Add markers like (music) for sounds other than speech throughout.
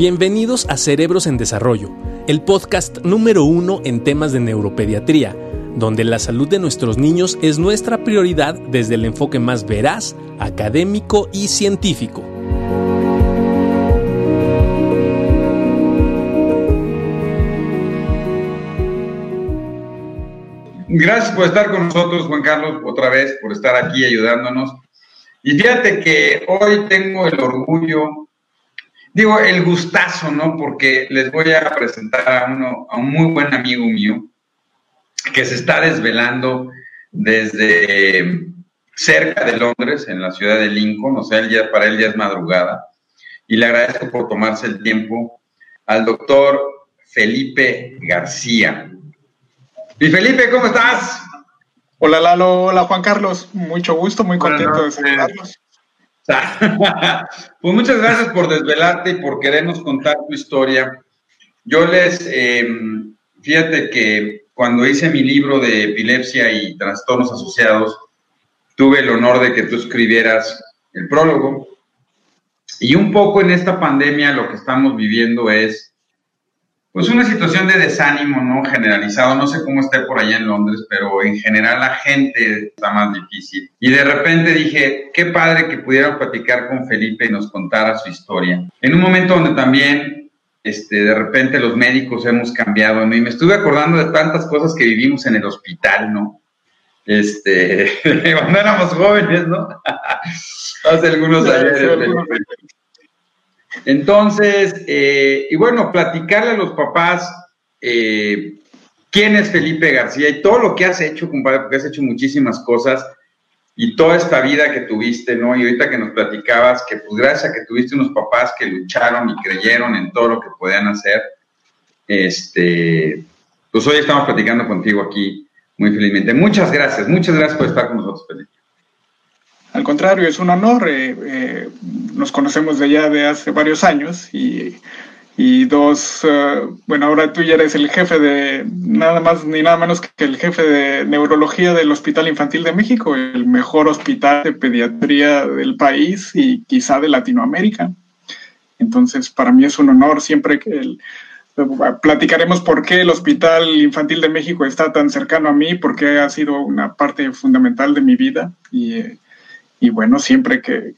Bienvenidos a Cerebros en Desarrollo, el podcast número uno en temas de neuropediatría, donde la salud de nuestros niños es nuestra prioridad desde el enfoque más veraz, académico y científico. Gracias por estar con nosotros, Juan Carlos, otra vez, por estar aquí ayudándonos. Y fíjate que hoy tengo el orgullo, digo, el gustazo, ¿no? Porque les voy a presentar a, uno, a un muy buen amigo mío que se está desvelando desde cerca de Londres, en la ciudad de Lincoln, o sea, él ya, para él ya es madrugada. Y le agradezco por tomarse el tiempo al doctor Felipe García. Y Felipe, ¿cómo estás? Hola Lalo, hola Juan Carlos, mucho gusto, muy contento de saludarlos. (laughs) pues muchas gracias por desvelarte y por querernos contar tu historia. Yo les, em, fíjate que cuando hice mi libro de epilepsia y trastornos asociados, tuve el honor de que tú escribieras el prólogo. Y un poco en esta pandemia lo que estamos viviendo es pues una situación de desánimo, ¿no? Generalizado, no sé cómo esté por allá en Londres, pero en general la gente está más difícil. Y de repente dije, qué padre que pudiera platicar con Felipe y nos contara su historia. En un momento donde también, este, de repente los médicos hemos cambiado, ¿no? Y me estuve acordando de tantas cosas que vivimos en el hospital, ¿no? Este, (laughs) cuando éramos jóvenes, ¿no? (laughs) Hace algunos años. Entonces, eh, y bueno, platicarle a los papás eh, quién es Felipe García y todo lo que has hecho, compadre, porque has hecho muchísimas cosas y toda esta vida que tuviste, ¿no? Y ahorita que nos platicabas que pues gracias a que tuviste unos papás que lucharon y creyeron en todo lo que podían hacer, este, pues hoy estamos platicando contigo aquí muy felizmente. Muchas gracias, muchas gracias por estar con nosotros, Felipe. Al contrario, es un honor. Eh, eh, nos conocemos de ya de hace varios años y, dos, eh, bueno, ahora tú ya eres el jefe de nada más ni nada menos que el jefe de neurología del Hospital Infantil de México, el mejor hospital de pediatría del país y quizá de Latinoamérica. Entonces, para mí es un honor siempre que platicaremos por qué el Hospital Infantil de México está tan cercano a mí, porque ha sido una parte fundamental de mi vida y y bueno, siempre que,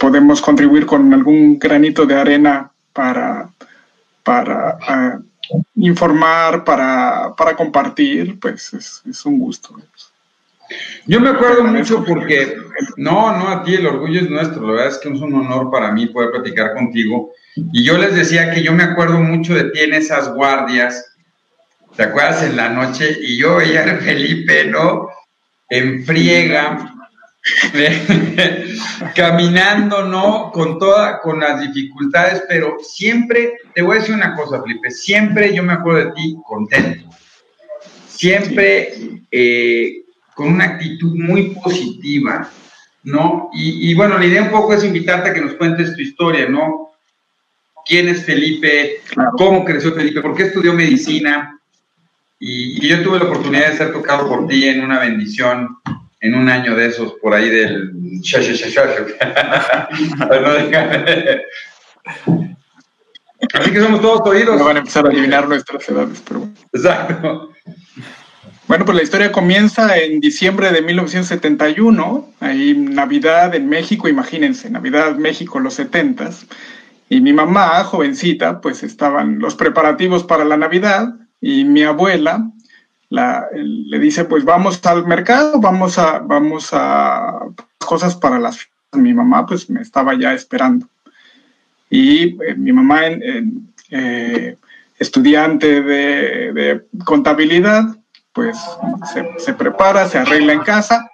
podemos contribuir con algún granito de arena para, para ah, informar, para, compartir, pues es, un gusto. Yo me acuerdo mucho porque, no, no, a ti el orgullo es nuestro, la verdad es que es un honor para mí poder platicar contigo. Y yo les decía que yo me acuerdo mucho de ti en esas guardias, ¿te acuerdas? En la noche, y yo veía a Felipe, ¿no? En friega, caminando, ¿no? Con toda, con las dificultades, pero siempre, te voy a decir una cosa, Felipe, siempre yo me acuerdo de ti contento, siempre eh, con una actitud muy positiva, ¿no? Y, bueno, la idea un poco es invitarte a que nos cuentes tu historia, ¿no? ¿Quién es Felipe? ¿Cómo creció Felipe? ¿Por qué estudió medicina? Y, y yo tuve la oportunidad de ser tocado por ti en una bendición en un año de esos por ahí del Así que somos todos oídos. No van a empezar a adivinar nuestras edades, pero bueno. Exacto. Bueno, pues la historia comienza en diciembre de 1971, ahí Navidad en México, imagínense, Navidad México los 70 y mi mamá, jovencita, pues estaban los preparativos para la Navidad y mi abuela, le dice, pues vamos al mercado, vamos a, vamos a cosas para las Mi mamá pues me estaba ya esperando. Y eh, mi mamá, eh, estudiante de, contabilidad, pues se, prepara, se arregla en casa,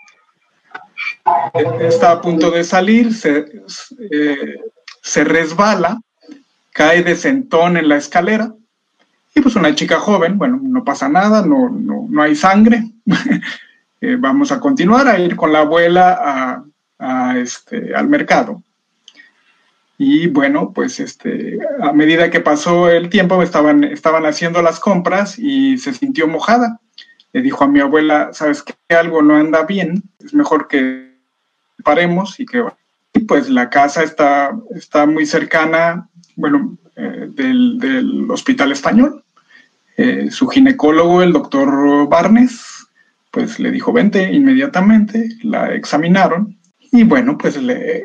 está a punto de salir, eh, se resbala, cae de sentón en la escalera y pues una chica joven, bueno, no pasa nada, no, no, hay sangre. (laughs) Eh, vamos a continuar a ir con la abuela a, este, al mercado. Y bueno, pues este, a medida que pasó el tiempo, estaban, estaban haciendo las compras y se sintió mojada. Le dijo a mi abuela, sabes que algo no anda bien, es mejor que paremos y que... Y pues la casa está, está muy cercana, bueno, del, hospital español. Su ginecólogo, el doctor Barnes, pues le dijo, vente inmediatamente, la examinaron. Y bueno, pues le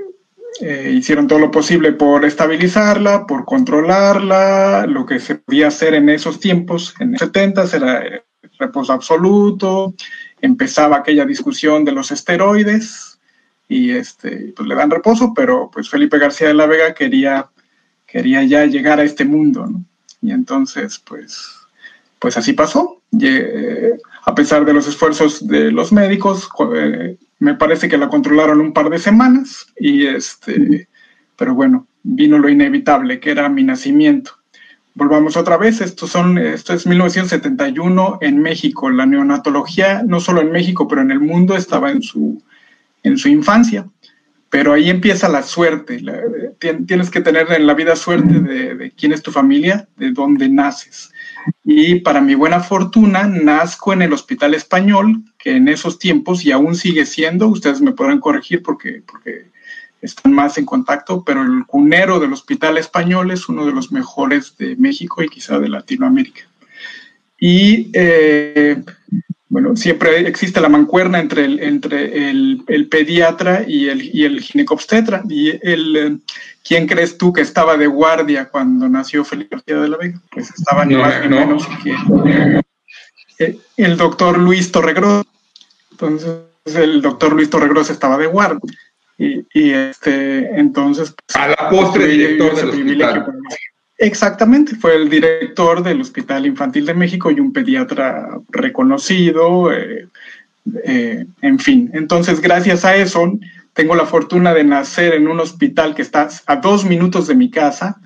hicieron todo lo posible por estabilizarla, por controlarla, lo que se podía hacer en esos tiempos, en los 70 era reposo absoluto, empezaba aquella discusión de los esteroides y este, pues le dan reposo, pero pues Felipe García de la Vega quería, quería ya llegar a este mundo, ¿no? Y entonces, pues, pues así pasó. Eh, a pesar de los esfuerzos de los médicos, eh, me parece que la controlaron un par de semanas y este, pero bueno, vino lo inevitable, que era mi nacimiento. Volvamos otra vez, esto, son, esto es 1971 en México. La neonatología, no solo en México, pero en el mundo estaba en su, en su infancia. Pero ahí empieza la suerte. tienes que tener en la vida suerte de, quién es tu familia, de dónde naces. Y para mi buena fortuna, nazco en el Hospital Español, que en esos tiempos, y aún sigue siendo, ustedes me podrán corregir porque, porque están más en contacto, pero el cunero del Hospital Español es uno de los mejores de México y quizá de Latinoamérica. Y eh, bueno, siempre existe la mancuerna entre el, entre el, el pediatra y el, y el ginecobstetra. ¿Y el, quién crees tú que estaba de guardia cuando nació Felipe García de la Vega? Pues estaba ni más ni menos que eh, el doctor Luis Torregros. Entonces, el doctor Luis Torregros estaba de guardia. Y, este, entonces... Pues, a la postre director del hospital. Exactamente, fue el director del Hospital Infantil de México y un pediatra reconocido, eh, eh, en fin. Entonces, gracias a eso, tengo la fortuna de nacer en un hospital que está a dos minutos de mi casa,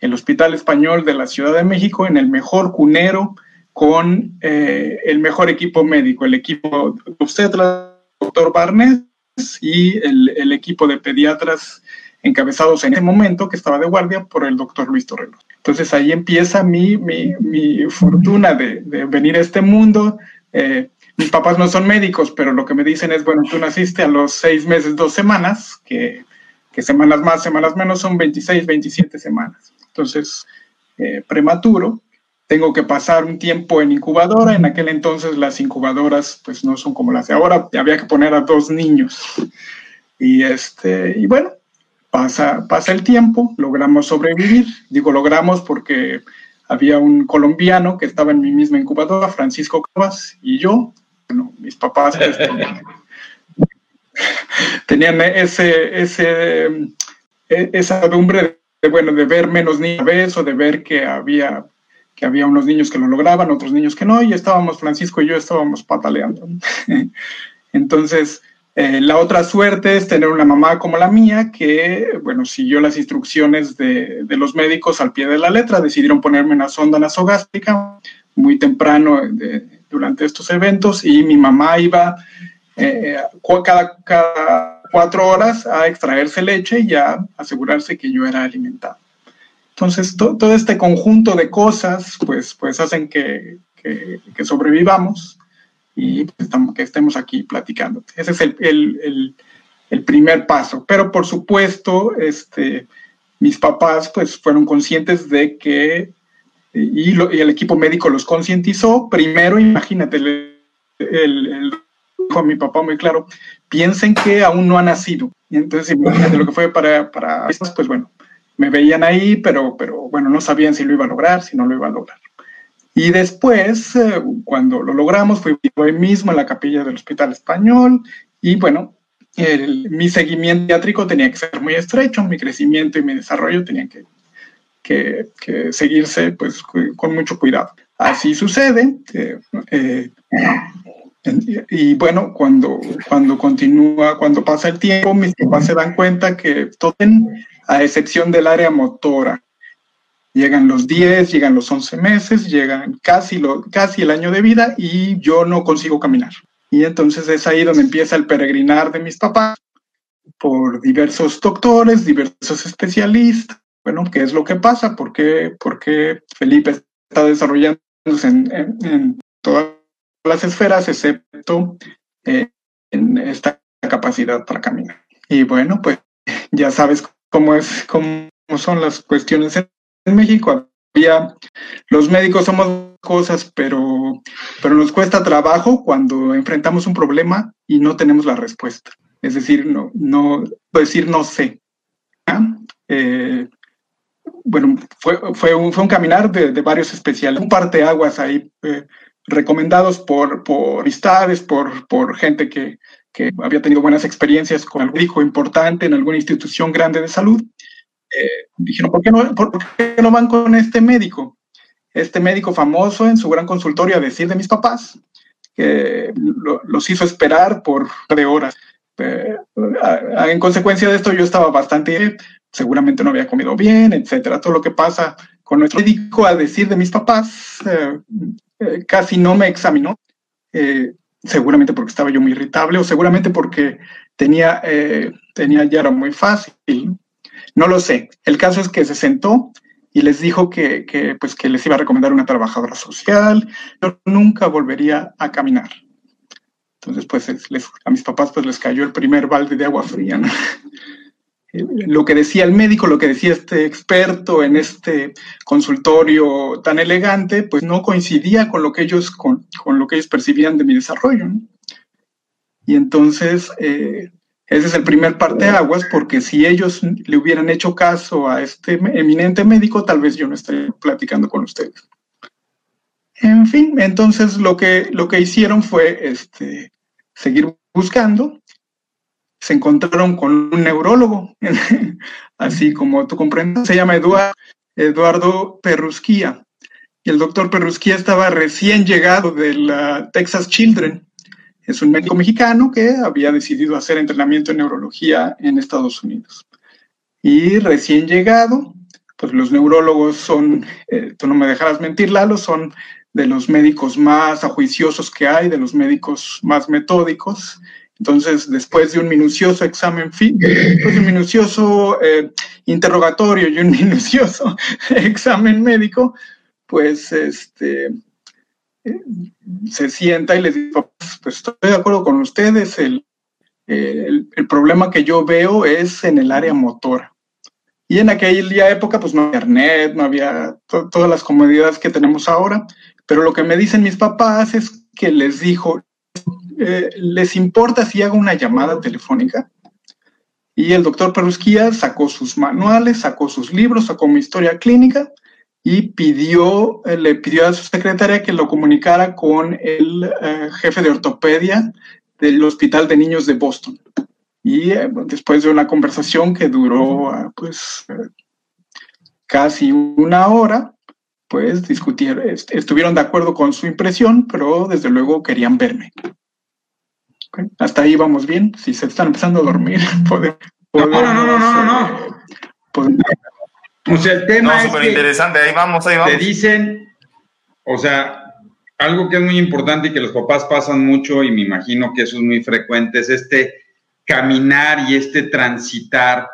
el Hospital Español de la Ciudad de México, en el mejor cunero, con eh, el mejor equipo médico, el equipo obstetra, doctor Barnes, y el, equipo de pediatras encabezados en ese momento que estaba de guardia por el doctor Luis Torrelos. Entonces ahí empieza mi, mi, fortuna de, venir a este mundo. Eh, mis papás no son médicos, pero lo que me dicen es, bueno, tú naciste a los seis meses, dos semanas, que, que semanas más, semanas menos son 26, 27 semanas. Entonces, eh, prematuro tengo que pasar un tiempo en incubadora. En aquel entonces las incubadoras pues no son como las de ahora, había que poner a dos niños. Y, este, y bueno, pasa, pasa el tiempo, logramos sobrevivir. Digo logramos porque había un colombiano que estaba en mi misma incubadora, Francisco Cabas, y yo, bueno, mis papás pues, (laughs) tenían, ese, ese, e, esa dumbre de, bueno, de ver menos niños o de ver que había que había unos niños que lo lograban, otros niños que no, y estábamos, Francisco y yo estábamos pataleando. (laughs) Entonces, eh, la otra suerte es tener una mamá como la mía que, bueno, siguió las instrucciones de, los médicos al pie de la letra, decidieron ponerme una sonda nasogástrica muy temprano durante estos eventos y mi mamá iba eh, cada, cuatro horas a extraerse leche y a asegurarse que yo era alimentado. Entonces, todo este conjunto de cosas, pues, pues hacen que, sobrevivamos y pues, que estemos aquí platicando. Ese es el, el, el, primer paso. Pero, por supuesto, este, mis papás, pues, fueron conscientes de que, y, y el equipo médico los concientizó. Primero, imagínate, el, dijo mi papá muy claro, piensen que aún no ha nacido. Y entonces, imagínate lo que fue para, para pues bueno, me veían ahí, pero, pero bueno, no sabían si lo iba a lograr, si no lo iba a lograr. Y después, eh, cuando lo logramos, fui hoy mismo en la capilla del Hospital Español y bueno, mi seguimiento teátrico tenía que ser muy estrecho, mi crecimiento y mi desarrollo tenían que, que, seguirse pues con mucho cuidado. Así sucede. Eh, y bueno, cuando, cuando continúa, cuando pasa el tiempo, mis papás se dan cuenta que todo a excepción del área motora. Llegan los 10, llegan los 11 meses, llegan casi, lo, casi el año de vida y yo no consigo caminar. Y entonces es ahí donde empieza el peregrinar de mis papás por diversos doctores, diversos especialistas. Bueno, ¿qué es lo que pasa? ¿Por qué, Felipe está desarrollándose en, todas las esferas, excepto eh, en esta capacidad para caminar? Y bueno, pues ya sabes cómo, es, cómo son las cuestiones en en México había, los médicos somos cosas, pero, pero nos cuesta trabajo cuando enfrentamos un problema y no tenemos la respuesta. Es decir, no, no decir no sé. Eh, bueno, fue, fue, un, fue un caminar de, de varios especiales, un parte aguas ahí eh, recomendados por, por amistades, por, por gente que, que había tenido buenas experiencias con algún médico importante en alguna institución grande de salud. Eh, dijeron, ¿por qué, no, ¿por qué no van con este médico? Este médico famoso en su gran consultorio a decir de mis papás, que lo, los hizo esperar por de horas. Eh, en consecuencia de esto yo estaba bastante, seguramente no había comido bien, etcétera. Todo lo que pasa con nuestro médico a decir de mis papás, eh, eh, casi no me examinó. Seguramente porque estaba yo muy irritable o seguramente porque tenía, tenía ya era muy fácil. No lo sé. El caso es que se sentó y les dijo que, que, pues, que les iba a recomendar una trabajadora social. Yo nunca volvería a caminar. Entonces, pues a mis papás pues les cayó el primer balde de agua fría. (laughs) lo que decía el médico, lo que decía este experto en este consultorio tan elegante, pues no coincidía con lo que ellos, con, con lo que ellos percibían de mi desarrollo. Y entonces, eh, ese es el primer parteaguas, porque si ellos le hubieran hecho caso a este eminente médico, tal vez yo no estaría platicando con ustedes. En fin, entonces lo que, lo que hicieron fue este, seguir buscando se encontraron con un neurólogo, (laughs) así como tú comprendes, se llama Eduardo, Eduardo Perrusquía. Y el doctor Perrusquía estaba recién llegado de la Texas Children. Es un médico mexicano que había decidido hacer entrenamiento en neurología en Estados Unidos. Y recién llegado, pues los neurólogos son, eh, tú no me dejarás mentir, Lalo, son de los médicos más ajuiciosos que hay, de los médicos más metódicos, entonces, después de un minucioso examen, después de un minucioso eh, interrogatorio y un (laughs) minucioso examen médico, pues este, se sienta y les dice, pues, pues, estoy de acuerdo con ustedes, el, el, el, problema que yo veo es en el área motora. Y en aquella época, pues no había internet, no había to todas las comodidades que tenemos ahora, pero lo que me dicen mis papás es que les dijo, eh, ¿les importa si hago una llamada telefónica? Y el doctor Perusquía sacó sus manuales, sacó sus libros, sacó mi historia clínica y pidió, eh, le pidió a su secretaria que lo comunicara con el eh, jefe de ortopedia del Hospital de Niños de Boston. Y eh, después de una conversación que duró ah, pues casi una hora, pues discutieron, estuvieron de acuerdo con su impresión, pero desde luego querían verme. Okay. Hasta ahí vamos bien. Si se están empezando a dormir, (laughs) podemos. no, no, no, no, no, no. Podemos, o sea, el tema no, es súper interesante. Ahí vamos, ahí vamos. Te dicen, o sea, algo que es muy importante y que los papás pasan mucho, y me imagino que eso es muy frecuente, es este caminar y este transitar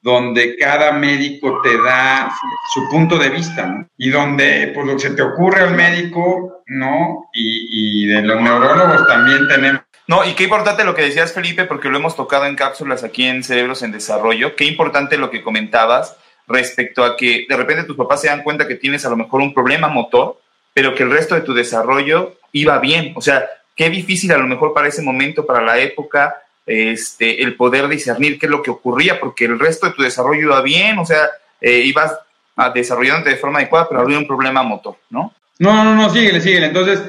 donde cada médico te da su punto de vista, ¿no? Y donde, pues, lo que se te ocurre al médico, ¿no? Y, y de los neurólogos también tenemos no, y qué importante lo que decías, Felipe, porque lo hemos tocado en cápsulas aquí en Cerebros en Desarrollo. Qué importante lo que comentabas respecto a que de repente tus papás se dan cuenta que tienes a lo mejor un problema motor, pero que el resto de tu desarrollo iba bien. O sea, qué difícil a lo mejor para ese momento, para la época, este, el poder discernir qué es lo que ocurría, porque el resto de tu desarrollo iba bien, o sea, eh, ibas desarrollándote de forma adecuada, pero había un problema motor, ¿no? No, no, no, síguele, síguele. Entonces,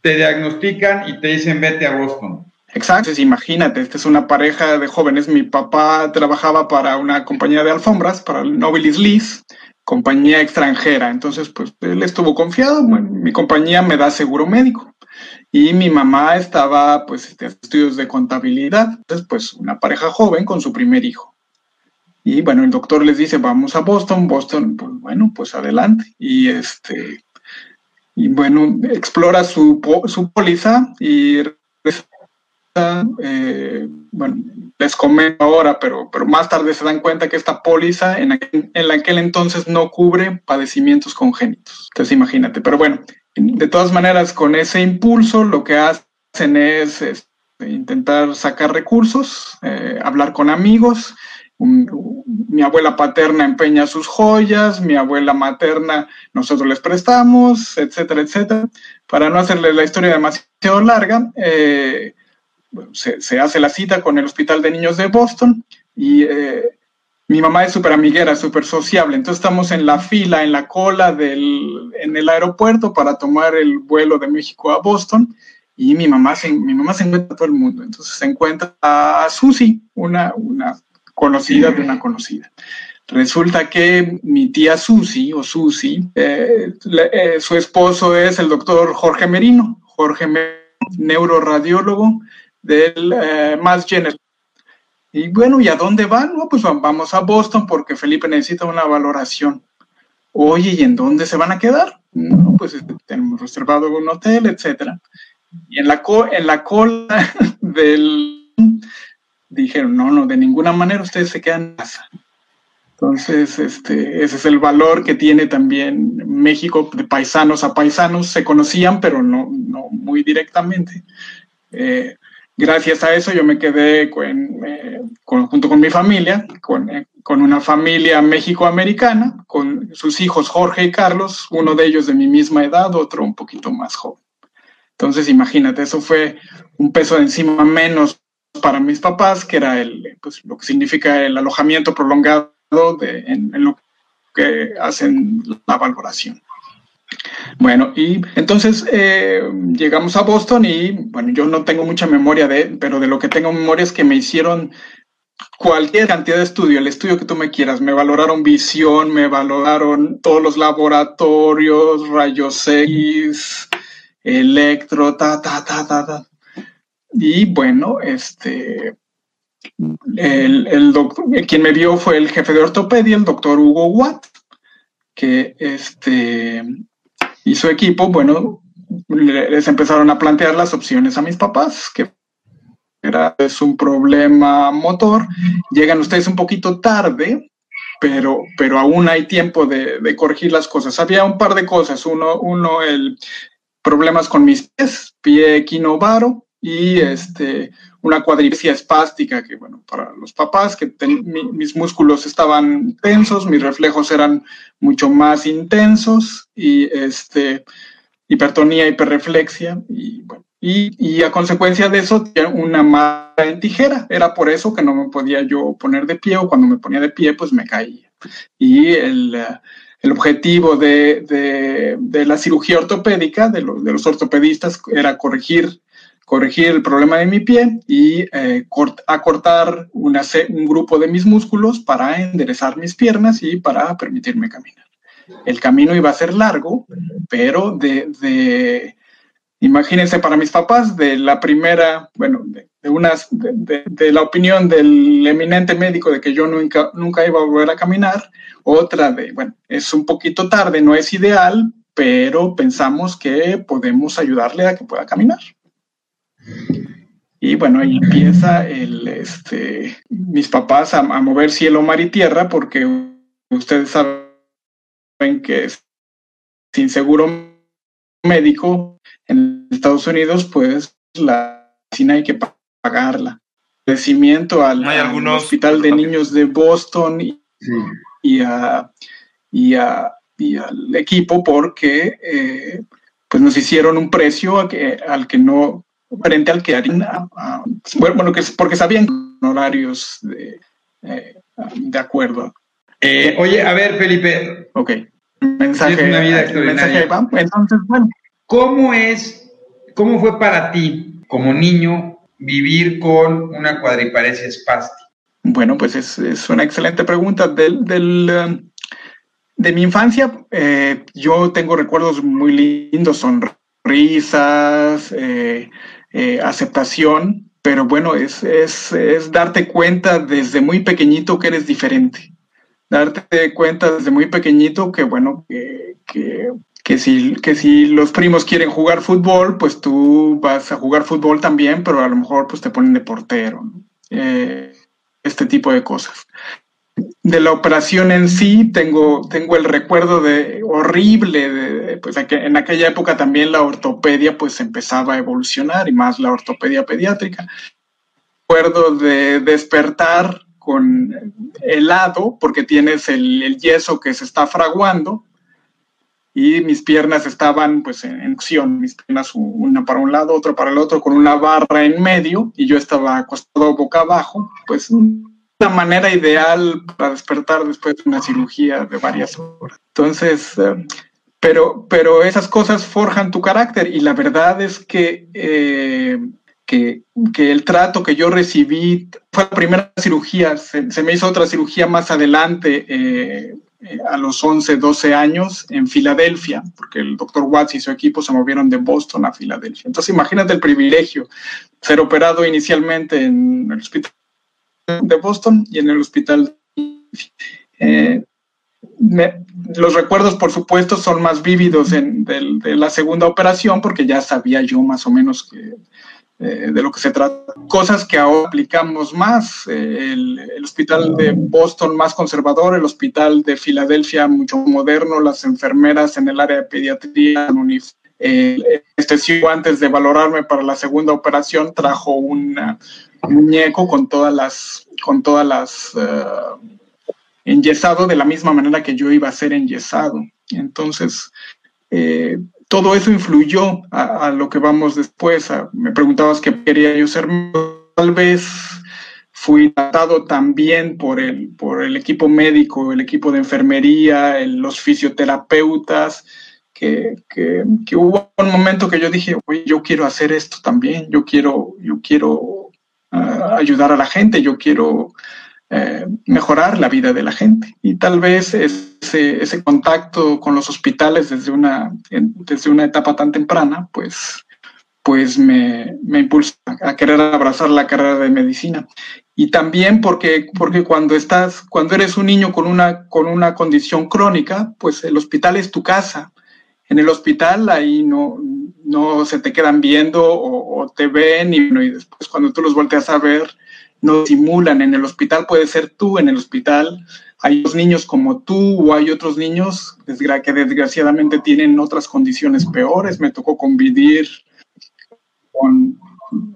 te diagnostican y te dicen vete a Boston. Exacto, Entonces, imagínate, esta es una pareja de jóvenes. Mi papá trabajaba para una compañía de alfombras, para el Nobilis Lease, compañía extranjera. Entonces, pues él estuvo confiado. Bueno, mi compañía me da seguro médico. Y mi mamá estaba, pues, en estudios de contabilidad. Entonces, pues, una pareja joven con su primer hijo. Y bueno, el doctor les dice, vamos a Boston. Boston, pues bueno, pues adelante. Y este, y bueno, explora su, su póliza y eh, bueno, les comento ahora, pero, pero más tarde se dan cuenta que esta póliza en aquel, en aquel entonces no cubre padecimientos congénitos. Entonces imagínate, pero bueno, de todas maneras, con ese impulso lo que hacen es, es intentar sacar recursos, eh, hablar con amigos, mi abuela paterna empeña sus joyas, mi abuela materna nosotros les prestamos, etcétera, etcétera. Para no hacerle la historia demasiado larga, eh, se, hace la cita con el Hospital de Niños de Boston y eh, mi mamá es súper amiguera, súper sociable, entonces estamos en la fila, en la cola del, en el aeropuerto para tomar el vuelo de México a Boston y mi mamá se, mi mamá se encuentra a todo el mundo, entonces se encuentra a Susi, una, una conocida de una conocida. Resulta que mi tía Susi, o Susi, eh, eh, su esposo es el doctor Jorge Merino, Jorge Merino, neuroradiólogo del eh, Mass General. Y bueno, ¿y a dónde van? No, pues vamos a Boston porque Felipe necesita una valoración. Oye, ¿y en dónde se van a quedar? No, pues este, tenemos reservado un hotel, etcétera. Y en la, en la cola (laughs) del... Dijeron, no, no, de ninguna manera ustedes se quedan en casa. Entonces, este, ese es el valor que tiene también México de paisanos a paisanos. Se conocían, pero no, no muy directamente. Eh, gracias a eso yo me quedé eh, junto con mi familia, eh, con, una familia mexicoamericana, con sus hijos Jorge y Carlos, uno de ellos de mi misma edad, otro un poquito más joven. Entonces, imagínate, eso fue un peso de encima menos para mis papás, que era el, pues, lo que significa el alojamiento prolongado en lo que hacen la valoración. Bueno, y entonces eh, llegamos a Boston y, bueno, yo no tengo mucha memoria de, pero de lo que tengo memoria es que me hicieron cualquier cantidad de estudio, el estudio que tú me quieras, me valoraron visión, me valoraron todos los laboratorios, rayos X, electro, ta, ta, ta, ta, ta. Y bueno, este, el, el doctor, quien me vio fue el jefe de ortopedia, el doctor Hugo Watt, que este, y su equipo, bueno, les empezaron a plantear las opciones a mis papás, que era es un problema motor. Llegan ustedes un poquito tarde, pero, pero aún hay tiempo de, corregir las cosas. Había un par de cosas. Uno, uno el problemas con mis pies, pie equinovaro y este, una cuadricesia espástica, que bueno, para los papás, que mis músculos estaban tensos, mis reflejos eran mucho más intensos y este, hipertonía, hiperreflexia y y, a consecuencia de eso una mala en tijera. Era por eso que no me podía yo poner de pie o cuando me ponía de pie pues me caía. Y el, el objetivo de, de, la cirugía ortopédica de los, de los ortopedistas era corregir corregir el problema de mi pie y eh, acortar una, un grupo de mis músculos para enderezar mis piernas y para permitirme caminar. El camino iba a ser largo, pero de, imagínense para mis papás, de la primera, bueno, de, unas, de, la opinión del eminente médico de que yo nunca, nunca iba a volver a caminar, otra de, bueno, es un poquito tarde, no es ideal, pero pensamos que podemos ayudarle a que pueda caminar. Y bueno, ahí empieza el, este, mis papás a, mover cielo, mar y tierra, porque ustedes saben que sin seguro médico en Estados Unidos, pues la medicina hay que pagarla. Agradecimiento al, Hospital de Niños de Boston y, y, a, y, a, y, al equipo porque eh, pues nos hicieron un precio al que no frente al que harían, bueno, que, porque sabían horarios de, eh, de acuerdo. Eh, oye, a ver, Felipe. Ok. Mensaje, una vida extraordinaria. Entonces, bueno. ¿Cómo es, cómo fue para ti, como niño, vivir con una cuadriparesia espástica? Bueno, pues es, es una excelente pregunta. Del, del, um, de mi infancia, eh, yo tengo recuerdos muy lindos, sonrisas, eh, eh, aceptación, pero bueno, es, es, es, darte cuenta desde muy pequeñito que eres diferente. Darte cuenta desde muy pequeñito que, bueno, que, que, que, si, que si los primos quieren jugar fútbol, pues tú vas a jugar fútbol también, pero a lo mejor pues te ponen de portero. Eh, este tipo de cosas de la operación en sí tengo, tengo el recuerdo de horrible, pues en aquella época también la ortopedia pues empezaba a evolucionar y más la ortopedia pediátrica. Recuerdo de despertar con helado porque tienes el, yeso que se está fraguando y mis piernas estaban pues en acción, mis piernas una para un lado, otra para el otro, con una barra en medio y yo estaba acostado boca abajo, pues una manera ideal para despertar después de una cirugía de varias horas. Entonces, eh, pero, pero esas cosas forjan tu carácter y la verdad es que, eh, que, el trato que yo recibí fue la primera cirugía, se, me hizo otra cirugía más adelante. Eh, a los 11, 12 años en Filadelfia, porque el doctor Watts y su equipo se movieron de Boston a Filadelfia. Entonces, imagínate el privilegio, ser operado inicialmente en el hospital de Boston y en el hospital. Eh, los recuerdos, por supuesto, son más vívidos en, de, la segunda operación porque ya sabía yo más o menos que, eh, de lo que se trata. Cosas que ahora aplicamos más. Eh, el, hospital de Boston más conservador, el hospital de Filadelfia mucho moderno, las enfermeras en el área de pediatría, este antes de valorarme para la segunda operación trajo un muñeco con todas las, con todas las uh, enyesado de la misma manera que yo iba a ser enyesado. Entonces, eh, todo eso influyó a, lo que vamos después. me preguntabas qué quería yo ser. Tal vez fui tratado también por el, por el equipo médico, el equipo de enfermería, los fisioterapeutas, que, que, hubo un momento que yo dije, oye, yo quiero hacer esto también, yo quiero, yo quiero ah, ayudar a la gente, yo quiero eh, mejorar la vida de la gente. Y tal vez ese, ese contacto con los hospitales desde una, desde una etapa tan temprana, pues, pues me, me impulsa a querer abrazar la carrera de medicina. Y también porque, porque cuando estás, cuando eres un niño con una, con una condición crónica, pues el hospital es tu casa. En el hospital ahí no, no se te quedan viendo o, te ven y, y después cuando tú los volteas a ver, no simulan. En el hospital puede ser tú, en el hospital hay otros niños como tú o hay otros niños que desgraciadamente tienen otras condiciones peores. Me tocó convivir con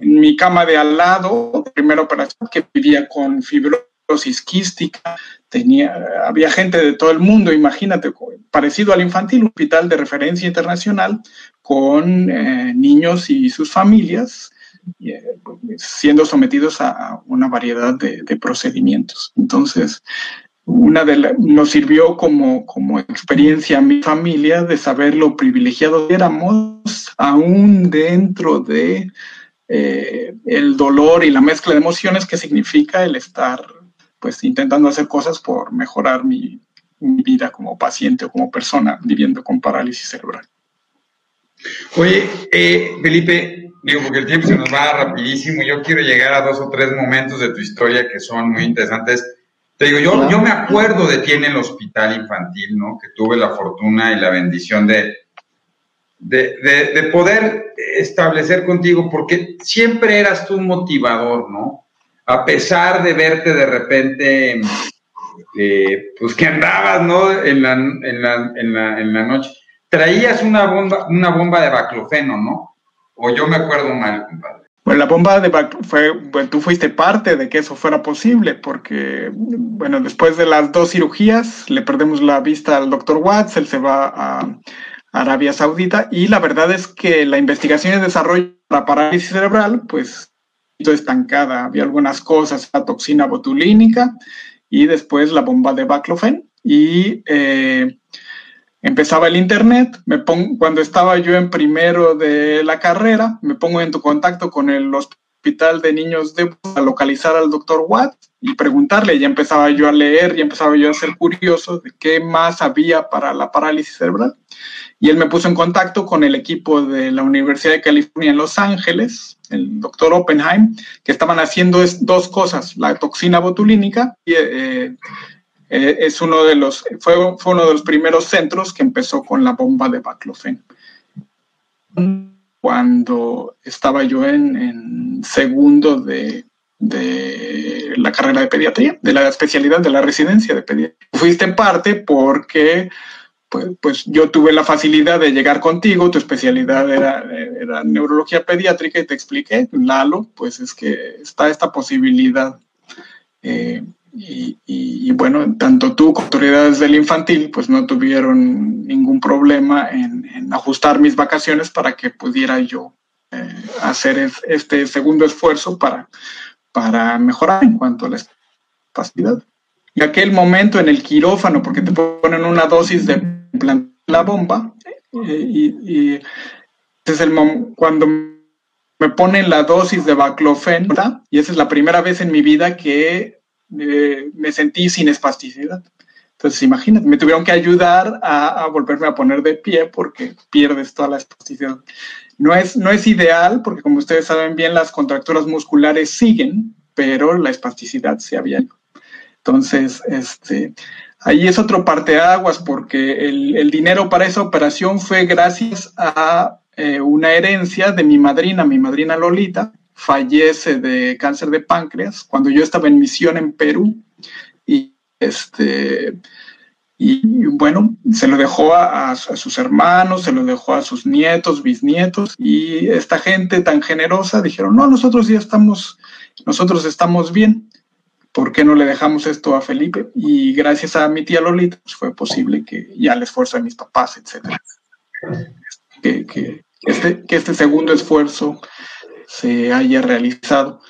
en mi cama de al lado, primera operación, que vivía con fibrosis quística. Tenía, había gente de todo el mundo, imagínate, parecido al infantil, hospital de referencia internacional, con eh, niños y sus familias eh, siendo sometidos a una variedad de, procedimientos. Entonces, una de nos sirvió como, como experiencia a mi familia de saber lo privilegiado que éramos, aún dentro de eh, el dolor y la mezcla de emociones que significa el estar pues intentando hacer cosas por mejorar mi, mi vida como paciente o como persona viviendo con parálisis cerebral. Oye, eh, Felipe, digo, porque el tiempo se nos va rapidísimo, yo quiero llegar a dos o tres momentos de tu historia que son muy interesantes. Te digo, yo, yo me acuerdo de ti en el hospital infantil, ¿no? Que tuve la fortuna y la bendición de, de, de, poder establecer contigo, porque siempre eras tú un motivador, ¿no? A pesar de verte de repente, eh, pues que andabas, ¿no? En la, en la, en la, en la noche. Traías una bomba, una bomba de baclofeno, ¿no? O yo me acuerdo mal, compadre. Bueno, la bomba de fue, bueno, tú fuiste parte de que eso fuera posible, porque, bueno, después de las dos cirugías, le perdemos la vista al doctor Watts, él se va a Arabia Saudita, y la verdad es que la investigación y desarrollo para parálisis cerebral, pues, estancada. Había algunas cosas, la toxina botulínica y después la bomba de baclofen. Y eh, empezaba el internet, me pongo, cuando estaba yo en primero de la carrera, me pongo en tu contacto con el hospital de niños de a localizar al doctor Watt y preguntarle, ya empezaba yo a leer, ya empezaba yo a ser curioso de qué más había para la parálisis cerebral. Y él me puso en contacto con el equipo de la Universidad de California en Los Ángeles, el doctor Oppenheim, que estaban haciendo dos cosas, la toxina botulínica y eh, eh, es uno de los, fue, fue, uno de los primeros centros que empezó con la bomba de baclofen. Cuando estaba yo en, segundo de, de, la carrera de pediatría, de la especialidad de la residencia de pediatría. Fuiste en parte porque pues, pues, yo tuve la facilidad de llegar contigo, tu especialidad era, neurología pediátrica y te expliqué, Lalo, pues es que está esta posibilidad. Eh, y, bueno, tanto tú como autoridades del infantil pues no tuvieron ningún problema en, ajustar mis vacaciones para que pudiera yo eh, hacer este segundo esfuerzo para, para mejorar en cuanto a la capacidad. Y aquel momento en el quirófano, porque te ponen una dosis de la bomba, eh, y, es el cuando me ponen la dosis de baclofeno, y esa es la primera vez en mi vida que eh, me sentí sin espasticidad. Entonces, imagínate, me tuvieron que ayudar a, volverme a poner de pie porque pierdes toda la espasticidad. No es, no es ideal porque, como ustedes saben bien, las contracturas musculares siguen, pero la espasticidad se había. Entonces, este, ahí es otro parteaguas porque el, dinero para esa operación fue gracias a eh, una herencia de mi madrina, mi madrina Lolita, fallece de cáncer de páncreas cuando yo estaba en misión en Perú. Y este y bueno, se lo dejó a, sus hermanos, se lo dejó a sus nietos, bisnietos, y esta gente tan generosa dijeron, no, nosotros ya estamos, nosotros estamos bien, ¿por qué no le dejamos esto a Felipe? Y gracias a mi tía Lolita, pues fue posible que ya el esfuerzo de mis papás, etcétera, que, este, que este segundo esfuerzo se haya realizado.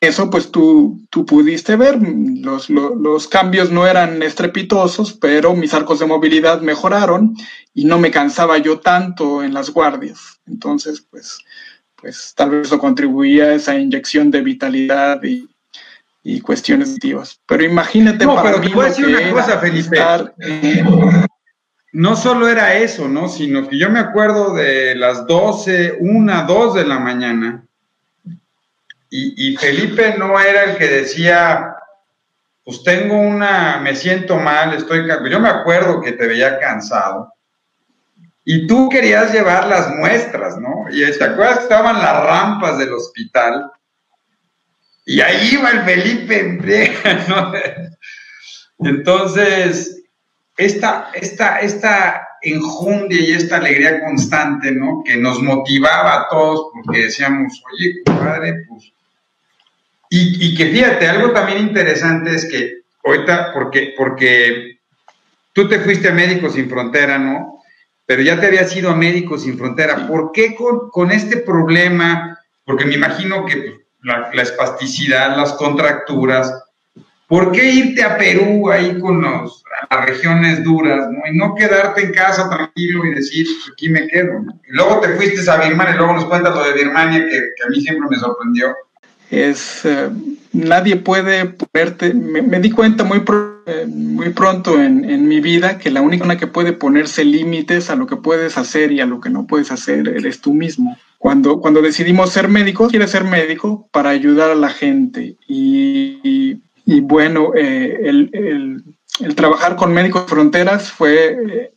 Eso pues tú, tú pudiste ver, los, los, cambios no eran estrepitosos, pero mis arcos de movilidad mejoraron y no me cansaba yo tanto en las guardias. Entonces, pues, pues tal vez eso contribuía a esa inyección de vitalidad y, y cuestiones activas. Pero imagínate no, pero te voy a decir una cosa, Felipe. No solo era eso, ¿no? Sino que yo me acuerdo de las 12, 1, 2 de la mañana y, Felipe no era el que decía, pues tengo una, me siento mal, estoy, yo me acuerdo que te veía cansado. Y tú querías llevar las muestras, ¿no? Y te acuerdas que estaban las rampas del hospital. Y ahí iba el Felipe (laughs) ¿no? Entonces, esta, esta, esta enjundia y esta alegría constante, ¿no? Que nos motivaba a todos porque decíamos, oye, padre, pues y, que fíjate, algo también interesante es que ahorita, porque, porque tú te fuiste a Médicos Sin Frontera, ¿no? Pero ya te habías ido a Médicos Sin Frontera. ¿Por qué con, este problema? Porque me imagino que pues, la, espasticidad, las contracturas, ¿por qué irte a Perú ahí con los, las regiones duras. Y no quedarte en casa tranquilo y decir, pues, aquí me quedo, luego te fuiste a Birmania y luego nos cuentas lo de Birmania, que, que a mí siempre me sorprendió es eh, nadie puede ponerte, me, di cuenta muy, eh, muy pronto en, en, mi vida que la única que puede ponerse límites a lo que puedes hacer y a lo que no puedes hacer eres tú mismo. Cuando, cuando decidimos ser médicos, quieres ser médico para ayudar a la gente y, bueno, eh, el, el, el, trabajar con Médicos Fronteras fue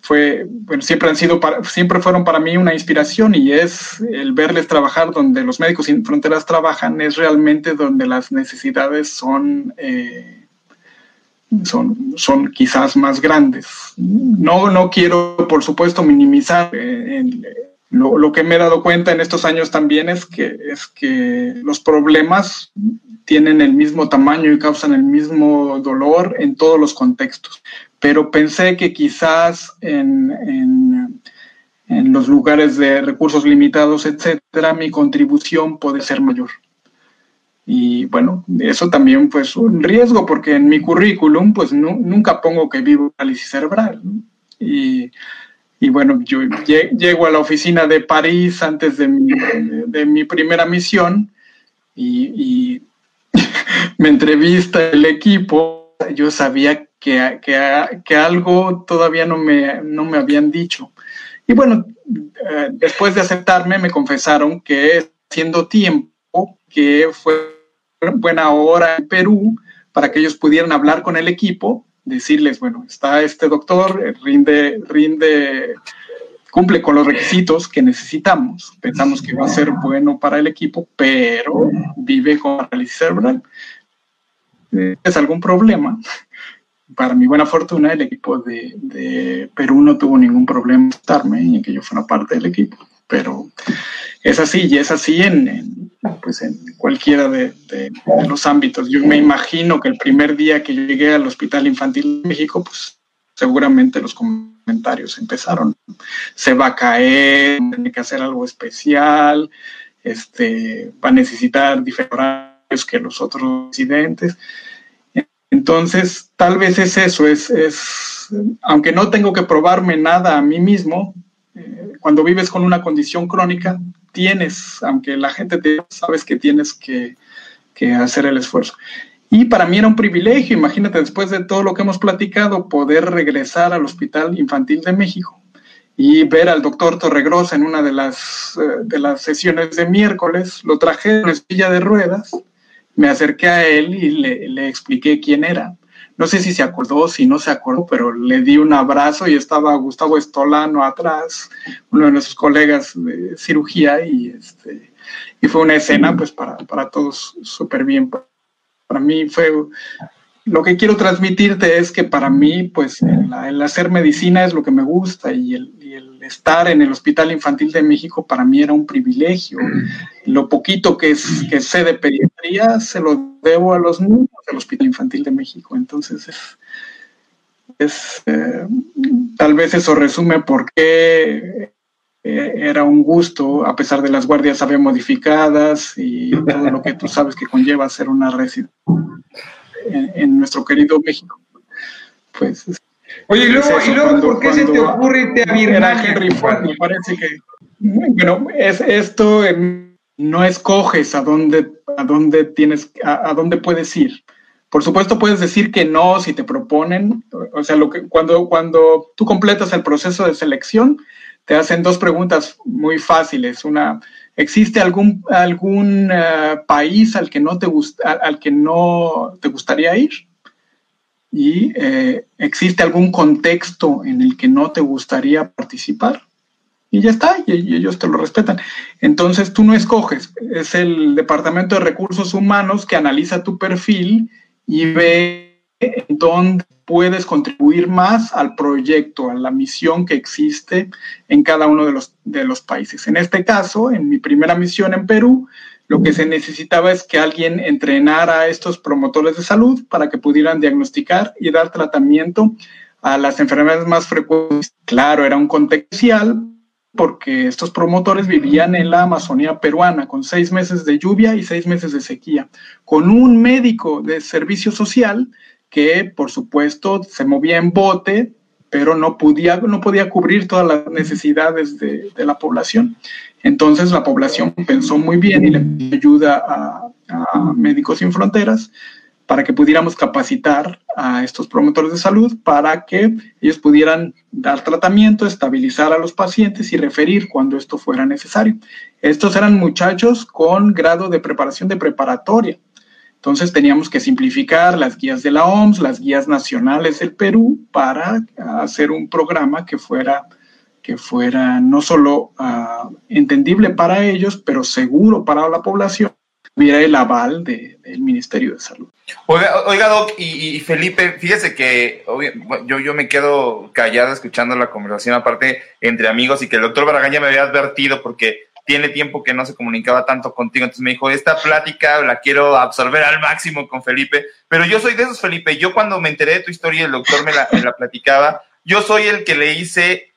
fue, bueno, siempre han sido, para, siempre fueron para mí una inspiración y es el verles trabajar donde los médicos sin fronteras trabajan, es realmente donde las necesidades son, eh, son, son quizás más grandes. No, no quiero, por supuesto, minimizar eh, lo, lo, que me he dado cuenta en estos años también es que, es que los problemas tienen el mismo tamaño y causan el mismo dolor en todos los contextos pero pensé que quizás en, en, los lugares de recursos limitados, etcétera, mi contribución puede ser mayor. Y bueno, eso también pues un riesgo porque en mi currículum pues nunca pongo que vivo parálisis cerebral. Y, y, bueno, yo llego a la oficina de París antes de mi, de, mi primera misión y, y (laughs) me entrevista el equipo. Yo sabía que, que, algo todavía no me, no me habían dicho. Y bueno, eh, después de aceptarme, me confesaron que haciendo tiempo, que fue buena hora en Perú para que ellos pudieran hablar con el equipo, decirles, bueno, está este doctor, eh, rinde, rinde, cumple con los requisitos que necesitamos. Pensamos que va a ser bueno para el equipo, pero vive con parálisis cerebral. ¿Es algún problema? para mi buena fortuna, el equipo de, Perú no tuvo ningún problema en estarme y en que yo fuera parte del equipo. Pero es así, y es así en, pues en cualquiera de, los ámbitos. Yo me imagino que el primer día que llegué al Hospital Infantil de México, pues seguramente los comentarios empezaron. Se va a caer, tiene que hacer algo especial, este, va a necesitar diferentes que los otros residentes. Entonces, tal vez es eso, es, es, aunque no tengo que probarme nada a mí mismo, eh, cuando vives con una condición crónica, tienes, aunque la gente te sabes que tienes que, que hacer el esfuerzo. Y para mí era un privilegio, imagínate, después de todo lo que hemos platicado, poder regresar al Hospital Infantil de México y ver al doctor Torregrosa en una de las, eh, de las sesiones de miércoles. Lo traje en una silla de ruedas me acerqué a él y le, expliqué quién era. No sé si se acordó, si no se acordó, pero le di un abrazo y estaba Gustavo Estolano atrás, uno de nuestros colegas de cirugía, y, este, y fue una escena pues para, para todos súper bien. Para mí fue, lo que quiero transmitirte es que para mí pues el, hacer medicina es lo que me gusta y el, y el estar en el Hospital Infantil de México para mí era un privilegio. Lo poquito que, es, que sé de pediatría se lo debo a los niños del Hospital Infantil de México. Entonces, es, eh, tal vez eso resume por qué eh, era un gusto, a pesar de las guardias había modificadas y todo lo que tú sabes que conlleva ser una residencia en, nuestro querido México. Pues Oye, y luego, ¿por qué se te ocurre irte a Birmania? me parece que, bueno, es, esto no escoges a dónde, a dónde tienes, a, dónde puedes ir. Por supuesto, puedes decir que no si te proponen, o sea, lo que, cuando, cuando tú completas el proceso de selección, te hacen dos preguntas muy fáciles. Una, ¿existe algún, algún eh, país al que, no te gusta, al que no te gustaría ir? Y eh, existe algún contexto en el que no te gustaría participar. Y ya está, y, ellos te lo respetan. Entonces tú no escoges, es el Departamento de Recursos Humanos que analiza tu perfil y ve dónde puedes contribuir más al proyecto, a la misión que existe en cada uno de los países. En este caso, en mi primera misión en Perú, lo que se necesitaba es que alguien entrenara a estos promotores de salud para que pudieran diagnosticar y dar tratamiento a las enfermedades más frecuentes. Claro, era un contextual porque estos promotores vivían en la Amazonía peruana con seis meses de lluvia y seis meses de sequía, con un médico de servicio social que, por supuesto, se movía en bote, pero no podía, no podía cubrir todas las necesidades de, de la población. Entonces la población pensó muy bien y le ayuda a, Médicos Sin Fronteras para que pudiéramos capacitar a estos promotores de salud para que ellos pudieran dar tratamiento, estabilizar a los pacientes y referir cuando esto fuera necesario. Estos eran muchachos con grado de preparación de preparatoria. Entonces teníamos que simplificar las guías de la OMS, las guías nacionales del Perú para hacer un programa que fuera que fuera no solo ah, entendible para ellos, pero seguro para la población, hubiera el aval del Ministerio de Salud. Oiga, Doc, y, Felipe, fíjese que yo, yo me quedo callado escuchando la conversación, aparte entre amigos, y que el doctor Barragán ya me había advertido porque tiene tiempo que no se comunicaba tanto contigo, entonces me dijo, esta plática la quiero absorber al máximo con Felipe, pero yo soy de esos, Felipe, yo cuando me enteré de tu historia, el doctor me la platicaba, yo soy el que le hice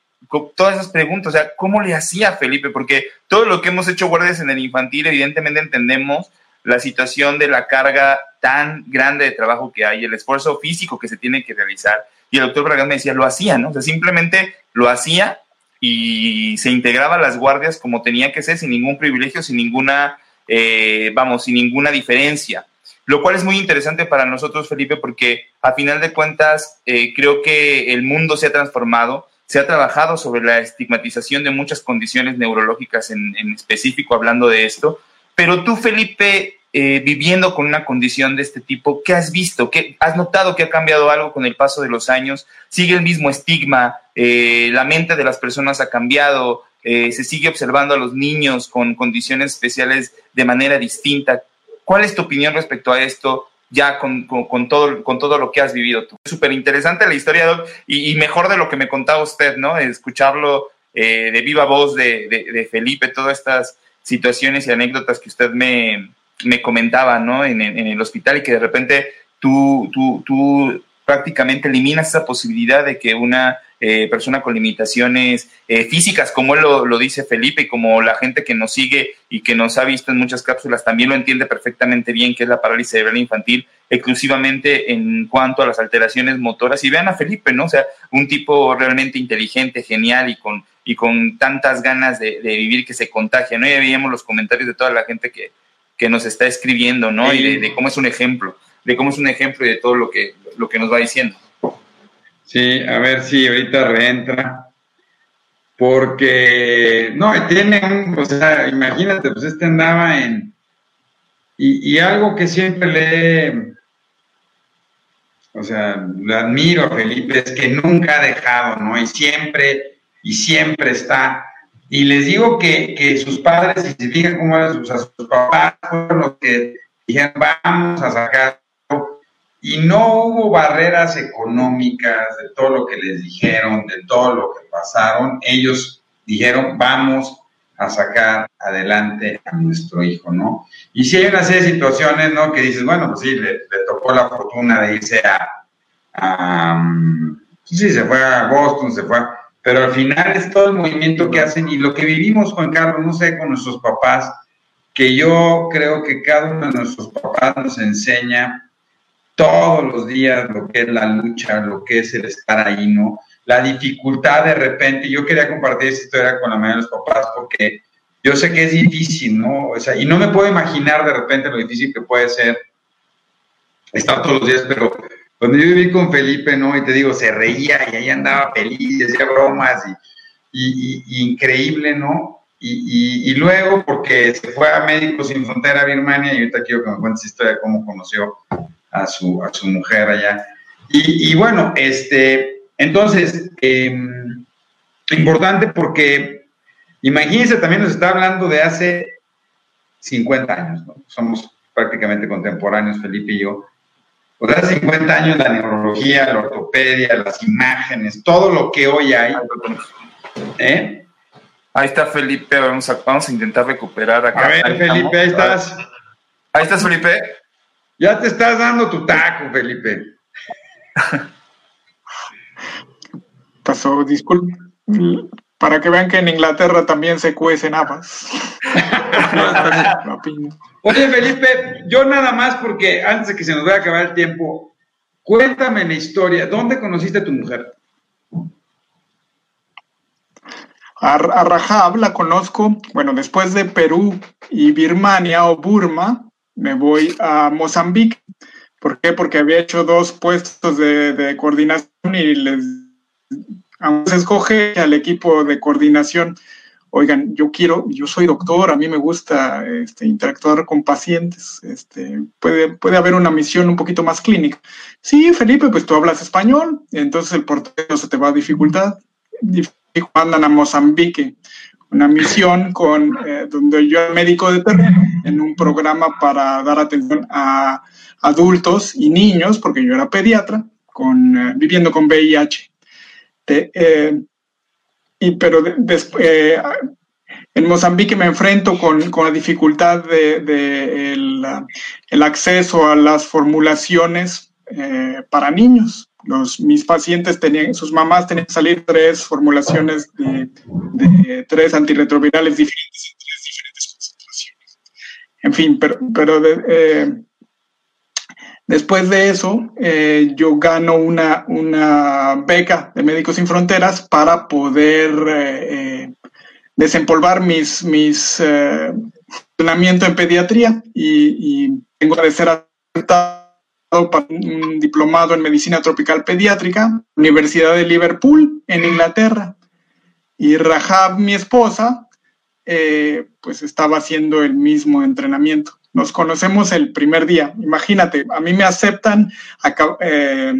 todas esas preguntas, o sea, ¿cómo le hacía Felipe? Porque todo lo que hemos hecho guardias en el infantil, evidentemente entendemos la situación de la carga tan grande de trabajo que hay, el esfuerzo físico que se tiene que realizar. Y el doctor Bragán me decía, lo hacía, ¿no? O sea, simplemente lo hacía y se integraba a las guardias como tenía que ser, sin ningún privilegio, sin ninguna, eh, vamos, sin ninguna diferencia. Lo cual es muy interesante para nosotros, Felipe, porque a final de cuentas eh, creo que el mundo se ha transformado se ha trabajado sobre la estigmatización de muchas condiciones neurológicas en, específico, hablando de esto. Pero tú, Felipe, eh, viviendo con una condición de este tipo, ¿qué has visto? ¿Qué, ¿Has notado que ha cambiado algo con el paso de los años? ¿Sigue el mismo estigma? Eh, ¿La mente de las personas ha cambiado? Eh, ¿Se sigue observando a los niños con condiciones especiales de manera distinta? ¿Cuál es tu opinión respecto a esto? Ya con, todo, con todo lo que has vivido tú. Súper interesante la historia, Doc, y, mejor de lo que me contaba usted, ¿no? Escucharlo eh, de viva voz de, Felipe, todas estas situaciones y anécdotas que usted me, me comentaba, ¿no? En, en, el hospital y que de repente tú, tú, tú prácticamente eliminas esa posibilidad de que una eh, persona con limitaciones eh, físicas, como él lo, dice Felipe, y como la gente que nos sigue y que nos ha visto en muchas cápsulas también lo entiende perfectamente bien, que es la parálisis cerebral infantil, exclusivamente en cuanto a las alteraciones motoras. Y vean a Felipe, ¿no? O sea, un tipo realmente inteligente, genial y con, y con tantas ganas de, vivir que se contagia, ¿no? Ya veíamos los comentarios de toda la gente que, que nos está escribiendo, ¿no? Y de, cómo es un ejemplo, de cómo es un ejemplo y de todo lo que, lo que nos va diciendo. Sí, a ver si ahorita reentra. Porque, no, tiene o sea, imagínate, pues este andaba en, y, y algo que siempre le, o sea, le admiro a Felipe, es que nunca ha dejado, ¿no? Y siempre, y siempre está. Y les digo que, que sus padres, si se fijan cómo eran sus, sus papás, fueron los que dijeron, vamos a sacar y no hubo barreras económicas de todo lo que les dijeron, de todo lo que pasaron. Ellos dijeron, vamos a sacar adelante a nuestro hijo, ¿no? Y si hay una serie de situaciones, ¿no? Que dices, bueno, pues sí, le, tocó la fortuna de irse a, mm, sí, se fue a Boston, se fue, pero al final es todo el movimiento que hacen y lo que vivimos, Juan Carlos, no sé, con nuestros papás, que yo creo que cada uno de nuestros papás nos enseña todos los días lo que es la lucha, lo que es el estar ahí, ¿no? La dificultad de repente, yo quería compartir esta historia con la mayoría de los papás porque yo sé que es difícil, ¿no? O sea, y no me puedo imaginar de repente lo difícil que puede ser estar todos los días, pero cuando yo viví con Felipe, ¿no? Y te digo, se reía y ahí andaba feliz, decía bromas y, increíble, ¿no? Y, y, luego, porque se fue a Médicos Sin Frontera Birmania, y ahorita quiero que me cuentes historia de cómo conoció a su, a su mujer allá. Y, bueno, este, entonces, em, importante porque imagínense, también nos está hablando de hace 50 años, ¿no? Somos prácticamente contemporáneos, Felipe y yo. Pues hace 50 años la neurología, la ortopedia, las imágenes, todo lo que hoy hay. ¿eh? Ahí está Felipe, vamos a, vamos a intentar recuperar acá. A ver, Felipe, ahí estás. Ahí estás, Felipe. Ya te estás dando tu taco, Felipe. Pasó, disculpe. Para que vean que en Inglaterra también se cuecen habas. (laughs) Oye, Felipe, yo nada más porque antes de que se nos vaya a acabar el tiempo, cuéntame la historia. ¿Dónde conociste a tu mujer? A, a Rahab la conozco, bueno, después de Perú y Birmania o Burma, me voy a Mozambique. ¿Por qué? Porque había hecho dos puestos de, coordinación y les escoge al equipo de coordinación. Oigan, yo quiero, yo soy doctor, a mí me gusta este, interactuar con pacientes, este, puede, puede haber una misión un poquito más clínica. Sí, Felipe, pues tú hablas español, entonces el portero se te va a dificultad. Mandan a Mozambique una misión con, eh, donde yo era médico de terreno en un programa para dar atención a adultos y niños, porque yo era pediatra, con, eh, viviendo con VIH. Eh, y, pero en Mozambique me enfrento con, con la dificultad de, de el, el, acceso a las formulaciones para niños los, mis pacientes tenían, sus mamás tenían que salir tres formulaciones de, tres antirretrovirales diferentes en tres diferentes concentraciones. En fin, pero, pero eh, después de eso, eh, yo gano una, una beca de Médicos Sin Fronteras para poder eh, desempolvar mis, mis entrenamiento en pediatría y, y tengo que ser aceptado un diplomado en medicina tropical pediátrica, Universidad de Liverpool, en Inglaterra. Y Rahab, mi esposa, eh, pues estaba haciendo el mismo entrenamiento. Nos conocemos el primer día. Imagínate, a mí me aceptan acá, eh,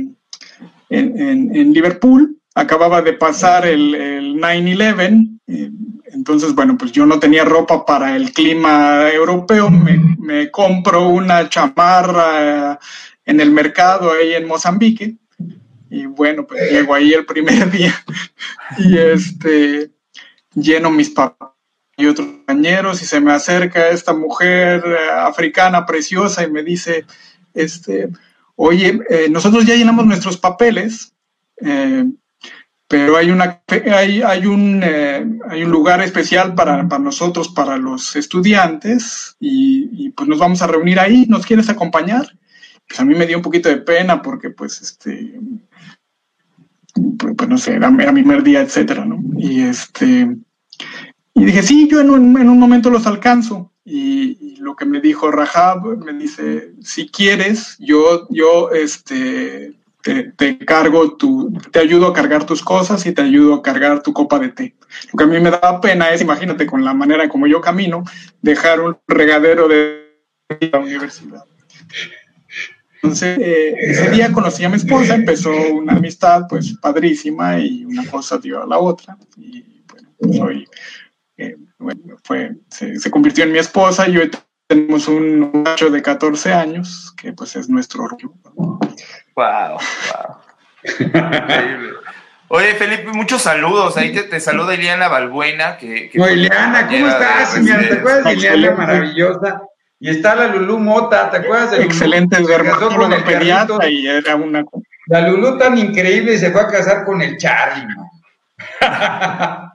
en, Liverpool, acababa de pasar el, el 9-11, entonces, bueno, pues yo no tenía ropa para el clima europeo, me compro una chamarra en el mercado ahí en Mozambique. Y bueno, pues llego ahí el primer (laughs) día y este lleno mis y otros compañeros y se me acerca esta mujer eh, africana preciosa y me dice, este, oye, eh, nosotros ya llenamos nuestros papeles, eh, pero hay, una, hay, hay, un, hay un lugar especial para, para, nosotros, para los estudiantes, y, pues nos vamos a reunir ahí, ¿nos quieres acompañar? Pues a mí me dio un poquito de pena porque pues este, pues, pues no sé, era, era mi primer día, etcétera, ¿no? Y este, y dije, sí, yo en un, en un momento los alcanzo. Y, lo que me dijo Rahab, me dice, si quieres, yo, yo este, te, te, cargo tu, te ayudo a cargar tus cosas y te ayudo a cargar tu copa de té. Lo que a mí me da pena es, imagínate, con la manera como yo camino, dejar un regadero de la universidad. Entonces, eh, ese día conocí a mi esposa, empezó una amistad pues padrísima y una cosa dio a la otra. Y bueno, pues hoy eh, bueno, fue, se, se, convirtió en mi esposa y hoy tenemos un macho de 14 años que pues es nuestro orgullo. Wow, wow. Increíble. Oye, Felipe, muchos saludos. Ahí te, te saluda Ileana Balbuena. Que, que no, Ileana, ¿cómo estás? ¿Te acuerdas de Ileana maravillosa? Y está la Lulú Mota, ¿te acuerdas de Lulú? Excelente dermatóloga pediatra y era una... La Lulú tan increíble se fue a casar con el Charlie, ¿no? (laughs)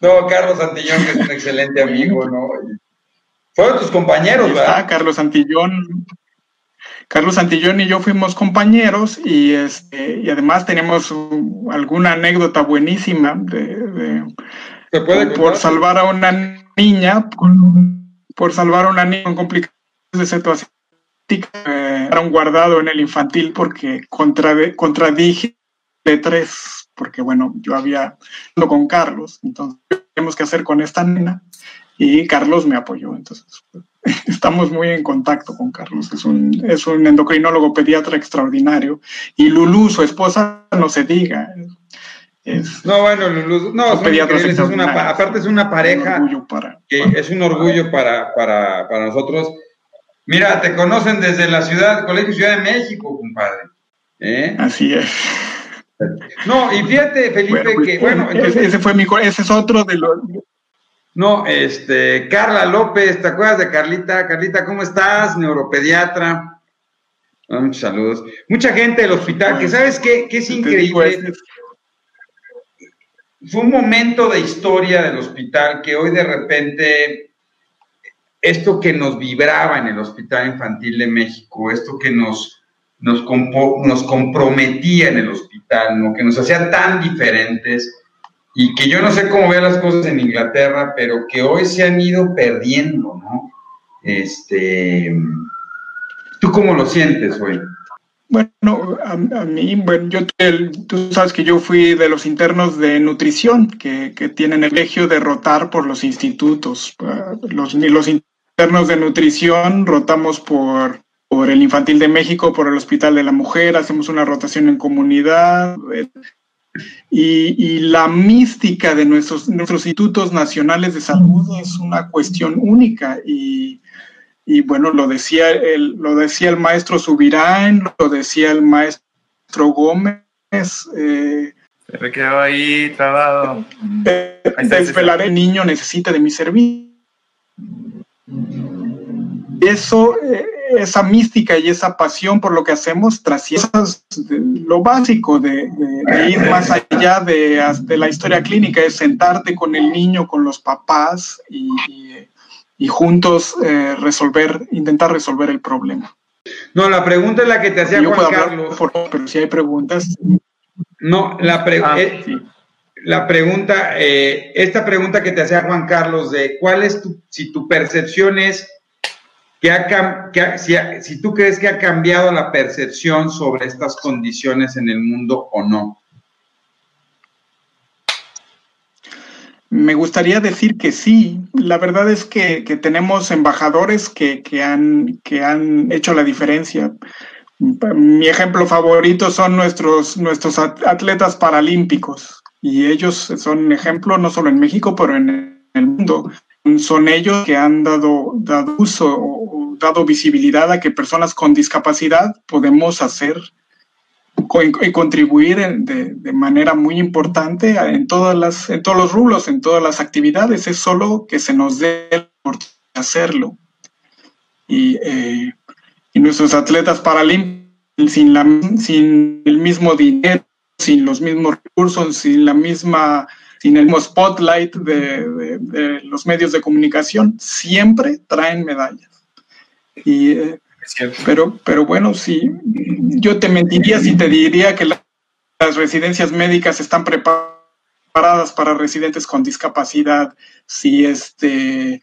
no, Carlos Santillón, que es un excelente amigo, ¿no? Fueron tus compañeros, ¿verdad? Está, Carlos Santillón. Carlos Santillón y yo fuimos compañeros y, este, y además tenemos alguna anécdota buenísima de, de por, por salvar a una niña con por salvar a una niña con complicaciones de situación eh, un guardado en el infantil porque contrade, contradije de tres, porque bueno, yo había ido con Carlos, entonces, tenemos que hacer con esta nena? Y Carlos me apoyó, entonces (laughs) estamos muy en contacto con Carlos, es un, es un endocrinólogo pediatra extraordinario, y Lulu, su esposa, no se diga, es, no, bueno, Lulú, no, son es una, aparte es una pareja para, que es un orgullo para, para, para, nosotros. Mira, te conocen desde la ciudad, Colegio Ciudad de México, compadre. ¿Eh? Así es. No, y fíjate, Felipe, bueno, que, bueno, entonces, ese fue mi, ese es otro de los... No, este, Carla López, ¿te acuerdas de Carlita? Carlita, ¿cómo estás? Neuropediatra. Oh, muchos saludos. Mucha gente del hospital, que sabes qué, que es increíble fue un momento de historia del hospital que hoy de repente, esto que nos vibraba en el Hospital Infantil de México, esto que nos, nos, nos comprometía en el hospital, ¿no? que nos hacía tan diferentes y que yo no sé cómo vean las cosas en Inglaterra, pero que hoy se han ido perdiendo, ¿no? Este, ¿Tú cómo lo sientes hoy? Bueno, a, a, mí, bueno, yo, el, tú sabes que yo fui de los internos de nutrición, que, que tienen el elegio de rotar por los institutos. Los, los internos de nutrición rotamos por, por el Infantil de México, por el Hospital de la Mujer, hacemos una rotación en comunidad. Y, y, la mística de nuestros, nuestros institutos nacionales de salud es una cuestión única y y bueno, lo decía el, lo decía el maestro Subirán, lo decía el maestro Gómez. Eh, Se me quedó ahí trabado. Eh, el niño necesita de mi servicio. Eso, eh, esa mística y esa pasión por lo que hacemos trasciende lo básico de, de, de, ir más allá de, de la historia clínica, es sentarte con el niño, con los papás y, y y juntos eh, resolver, intentar resolver el problema. No, la pregunta es la que te hacía Yo Juan Carlos. Por, pero si hay preguntas. No, la, pre ah, eh, sí. la pregunta, eh, esta pregunta que te hacía Juan Carlos de cuál es tu, si tu percepción es que, ha, que ha, si, si tú crees que ha cambiado la percepción sobre estas condiciones en el mundo o no. Me gustaría decir que sí. La verdad es que, tenemos embajadores que, que, han, que han hecho la diferencia. Mi ejemplo favorito son nuestros, nuestros atletas paralímpicos y ellos son ejemplo no solo en México, pero en el mundo. Son ellos que han dado, dado uso o dado visibilidad a que personas con discapacidad podemos hacer y contribuir de, de, manera muy importante en, todas las, en todos los rublos, en todas las actividades. Es solo que se nos dé el hacerlo. Y, eh, y nuestros atletas paralímpicos, sin, la, sin el mismo dinero, sin los mismos recursos, sin la misma sin el mismo spotlight de, de, los medios de comunicación, siempre traen medallas. Y, eh, pero, pero bueno, sí, yo te mentiría si te diría que las residencias médicas están preparadas para residentes con discapacidad. Si este,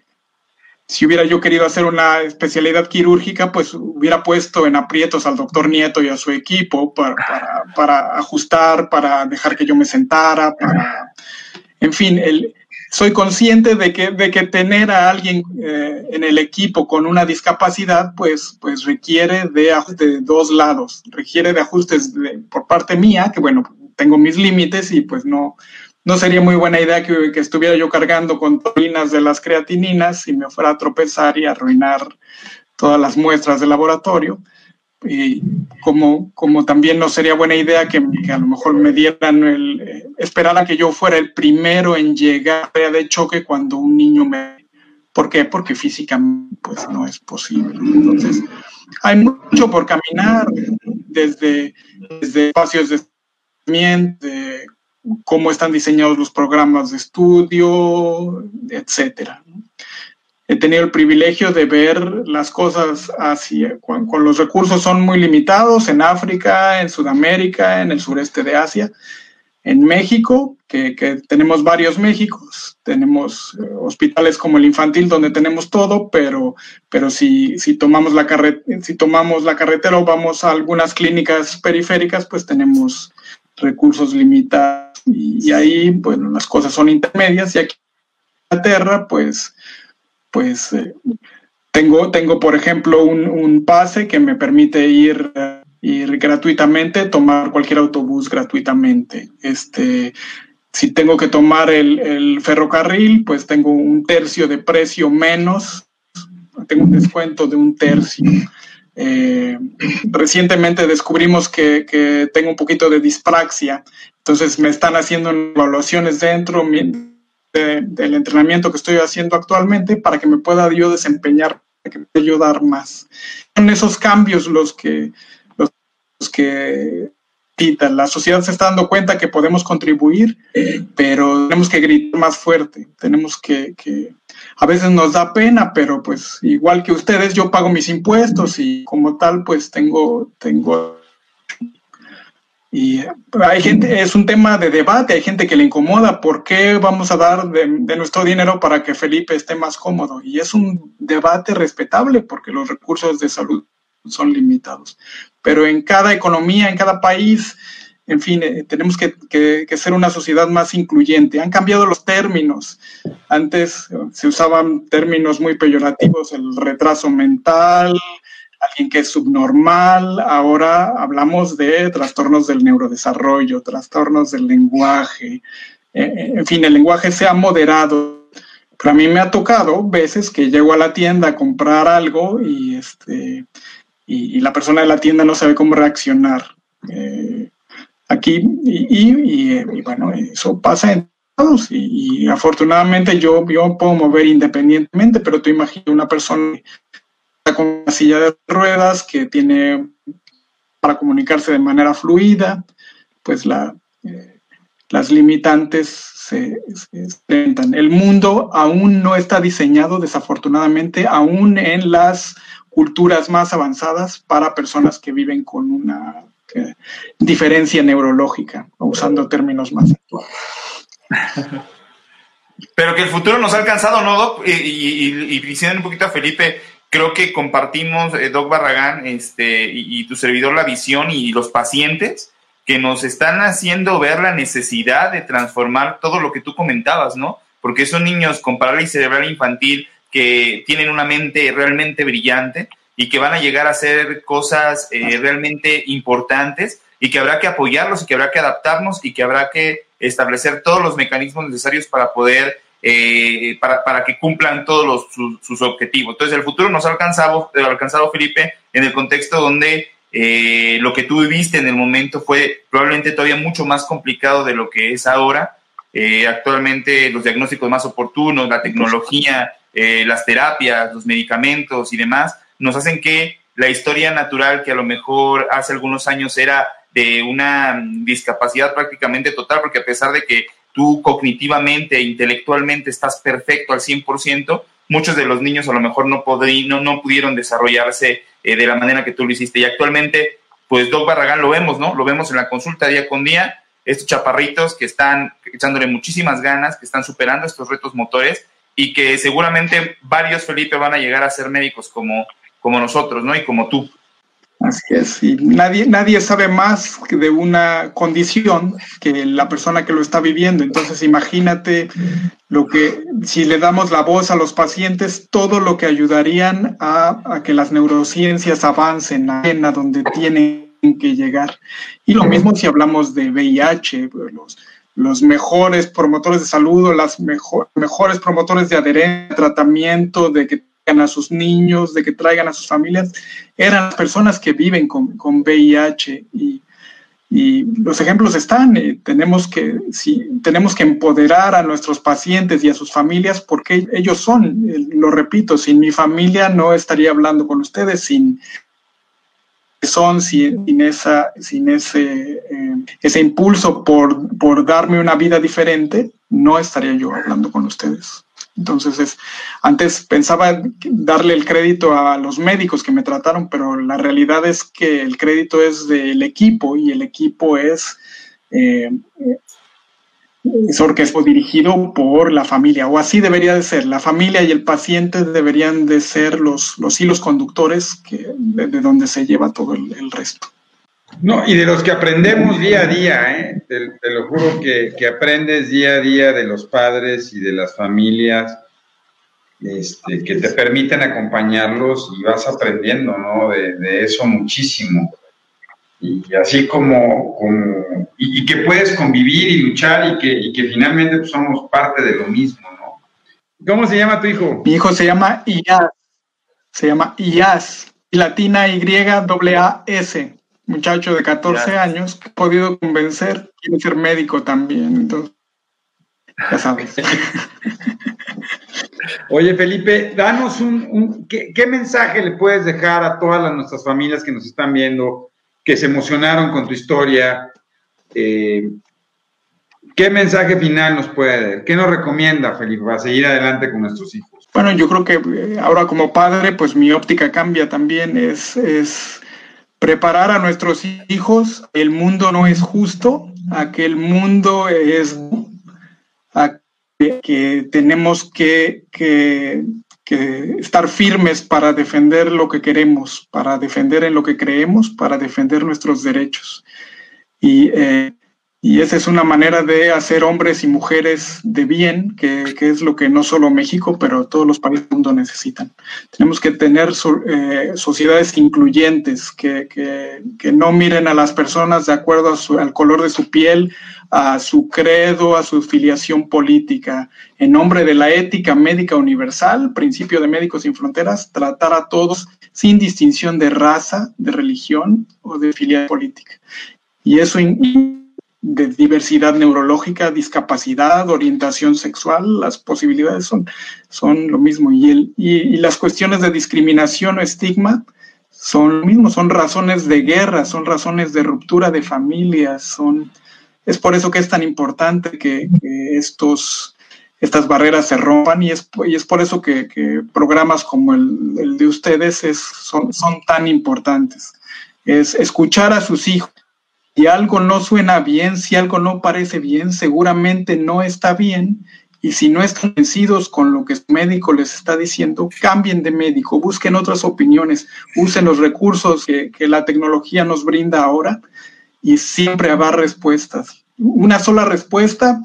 si hubiera yo querido hacer una especialidad quirúrgica, pues hubiera puesto en aprietos al doctor Nieto y a su equipo para, para, para ajustar, para dejar que yo me sentara, para, en fin, el, soy consciente de que, de que tener a alguien eh, en el equipo con una discapacidad, pues, pues requiere de de dos lados. Requiere de ajustes por parte mía, que bueno, tengo mis límites y pues no, no sería muy buena idea que, que estuviera yo cargando con tolinas de las creatininas y me fuera a tropezar y arruinar todas las muestras de laboratorio y como, como también no sería buena idea que, a lo mejor me dieran el, eh, esperar a que yo fuera el primero en llegar a de choque cuando un niño me... ¿Por qué? Porque físicamente pues no es posible. Entonces, hay mucho por caminar desde, desde espacios de de cómo están diseñados los programas de estudio, etcétera he tenido el privilegio de ver las cosas así, con, los recursos son muy limitados en África, en Sudamérica, en el sureste de Asia, en México, que, tenemos varios Méxicos, tenemos eh, hospitales como el infantil donde tenemos todo, pero, pero si, si, tomamos la si tomamos la carretera o vamos a algunas clínicas periféricas, pues tenemos recursos limitados. Y, y ahí, bueno, las cosas son intermedias y aquí en Inglaterra, pues pues eh, tengo, tengo, por ejemplo, un, pase que me permite ir, ir gratuitamente, tomar cualquier autobús gratuitamente. Este, si tengo que tomar el, ferrocarril, pues tengo un tercio de precio menos, tengo un descuento de un tercio. Eh, recientemente descubrimos que, que, tengo un poquito de dispraxia, entonces me están haciendo evaluaciones dentro del entrenamiento que estoy haciendo actualmente para que me pueda yo desempeñar, para que me pueda ayudar más. Son esos cambios los que, los, que la sociedad se está dando cuenta que podemos contribuir, pero tenemos que gritar más fuerte, tenemos que, que, a veces nos da pena, pero pues igual que ustedes, yo pago mis impuestos y como tal, pues tengo, tengo y hay gente, es un tema de debate, hay gente que le incomoda, ¿por qué vamos a dar de, nuestro dinero para que Felipe esté más cómodo? Y es un debate respetable porque los recursos de salud son limitados. Pero en cada economía, en cada país, en fin, eh, tenemos que, ser una sociedad más incluyente. Han cambiado los términos. Antes eh, se usaban términos muy peyorativos, el retraso mental, alguien que es subnormal. Ahora hablamos de trastornos del neurodesarrollo, trastornos del lenguaje. Eh, eh, en fin, el lenguaje se ha moderado. Pero a mí me ha tocado veces que llego a la tienda a comprar algo y, este, y, la persona de la tienda no sabe cómo reaccionar. Eh, aquí, y, y, bueno, eso pasa en todos. Y, afortunadamente yo, yo puedo mover independientemente, pero tú imaginas una persona con una silla de ruedas que tiene para comunicarse de manera fluida, pues la, eh, las limitantes se, enfrentan. El mundo aún no está diseñado, desafortunadamente, aún en las culturas más avanzadas para personas que viven con una eh, diferencia neurológica, usando términos más actuales. Pero que el futuro nos ha alcanzado, ¿no, Doc? Y, y, y un poquito a Felipe, creo que compartimos, eh, Doc Barragán, este, y, tu servidor, la visión y los pacientes que nos están haciendo ver la necesidad de transformar todo lo que tú comentabas, ¿no? Porque son niños con parálisis cerebral infantil que tienen una mente realmente brillante y que van a llegar a hacer cosas eh, realmente importantes y que habrá que apoyarlos y que habrá que adaptarnos y que habrá que establecer todos los mecanismos necesarios para poder eh, para, para, que cumplan todos los, sus, objetivos. Entonces, el futuro nos ha alcanzado, ha alcanzado Felipe en el contexto donde eh, lo que tú viviste en el momento fue probablemente todavía mucho más complicado de lo que es ahora. Eh, actualmente los diagnósticos más oportunos, la tecnología, eh, las terapias, los medicamentos y demás, nos hacen que la historia natural que a lo mejor hace algunos años era de una discapacidad prácticamente total, porque a pesar de que tú cognitivamente e intelectualmente estás perfecto al 100%, muchos de los niños a lo mejor no, no, no pudieron desarrollarse eh, de la manera que tú lo hiciste. Y actualmente, pues Doc Barragán lo vemos, ¿no? Lo vemos en la consulta día con día, estos chaparritos que están echándole muchísimas ganas, que están superando estos retos motores y que seguramente varios, Felipe, van a llegar a ser médicos como, como nosotros, ¿no? Y como tú. Así es, y nadie, nadie sabe más de una condición que la persona que lo está viviendo. Entonces, imagínate lo que, si le damos la voz a los pacientes, todo lo que ayudarían a, que las neurociencias avancen a donde tienen que llegar. Y lo mismo si hablamos de VIH, los, los mejores promotores de salud o las mejor, mejores promotores de adherencia, tratamiento, de que a sus niños, de que traigan a sus familias, eran las personas que viven con, con VIH y, y, los ejemplos están. Eh, tenemos, que, si, tenemos que empoderar a nuestros pacientes y a sus familias porque ellos son, eh, lo repito, sin mi familia no estaría hablando con ustedes, sin son sin, esa, sin ese, eh, ese impulso por, por darme una vida diferente, no estaría yo hablando con ustedes. Entonces, es, antes pensaba darle el crédito a los médicos que me trataron, pero la realidad es que el crédito es del equipo y el equipo es, eh, es orquesto dirigido por la familia, o así debería de ser. La familia y el paciente deberían de ser los, los hilos conductores que, de, donde se lleva todo el, resto. No, y de los que aprendemos día a día, ¿eh? te, lo juro que, que, aprendes día a día de los padres y de las familias este, que te permiten acompañarlos y vas aprendiendo, ¿no? De, eso muchísimo. Y así como, como y, que puedes convivir y luchar y que, y que finalmente pues, somos parte de lo mismo, ¿no? ¿Cómo se llama tu hijo? Mi hijo se llama Ias, se llama Ias, latina Y, A, S muchacho de 14 años que he podido convencer, quiere ser médico también, entonces, ya sabes. (laughs) Oye, Felipe, danos un, ¿qué, mensaje le puedes dejar a todas nuestras familias que nos están viendo, que se emocionaron con tu historia? Eh, ¿Qué mensaje final nos puede dar? ¿Qué nos recomienda, Felipe, para seguir adelante con nuestros hijos? Bueno, yo creo que eh, ahora como padre, pues mi óptica cambia también, es, es preparar a nuestros hijos, el mundo no es justo, a que el mundo es, a que tenemos que, que, estar firmes para defender lo que queremos, para defender en lo que creemos, para defender nuestros derechos. Y eh, y esa es una manera de hacer hombres y mujeres de bien, que, es lo que no solo México, pero todos los países del mundo necesitan. Tenemos que tener eh, sociedades incluyentes, que, no miren a las personas de acuerdo al color de su piel, a su credo, a su filiación política. En nombre de la ética médica universal, principio de Médicos Sin Fronteras, tratar a todos sin distinción de raza, de religión o de filiación política. Y eso de diversidad neurológica, discapacidad, orientación sexual, las posibilidades son, son lo mismo. Y, el, y, las cuestiones de discriminación o estigma son lo mismo, son razones de guerra, son razones de ruptura de familias, son... Es por eso que es tan importante que, estos, estas barreras se rompan y es, y es por eso que, programas como el, el, de ustedes es, son, son tan importantes. Es escuchar a sus hijos, si algo no suena bien, si algo no parece bien, seguramente no está bien. Y si no están convencidos con lo que su médico les está diciendo, cambien de médico, busquen otras opiniones, usen los recursos que, la tecnología nos brinda ahora y siempre habrá respuestas. Una sola respuesta,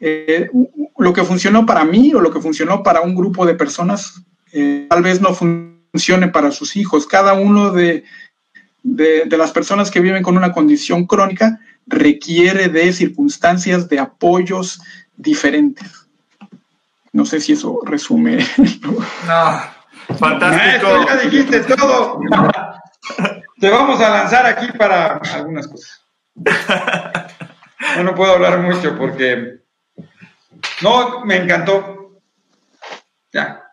eh, lo que funcionó para mí o lo que funcionó para un grupo de personas, eh, tal vez no funcione para sus hijos. Cada uno de, de, las personas que viven con una condición crónica requiere de circunstancias de apoyos diferentes. No sé si eso resume. (laughs) No, fantástico. ya dijiste todo. (laughs) te vamos a lanzar aquí para algunas cosas. no puedo hablar mucho porque... No, me encantó. Ya.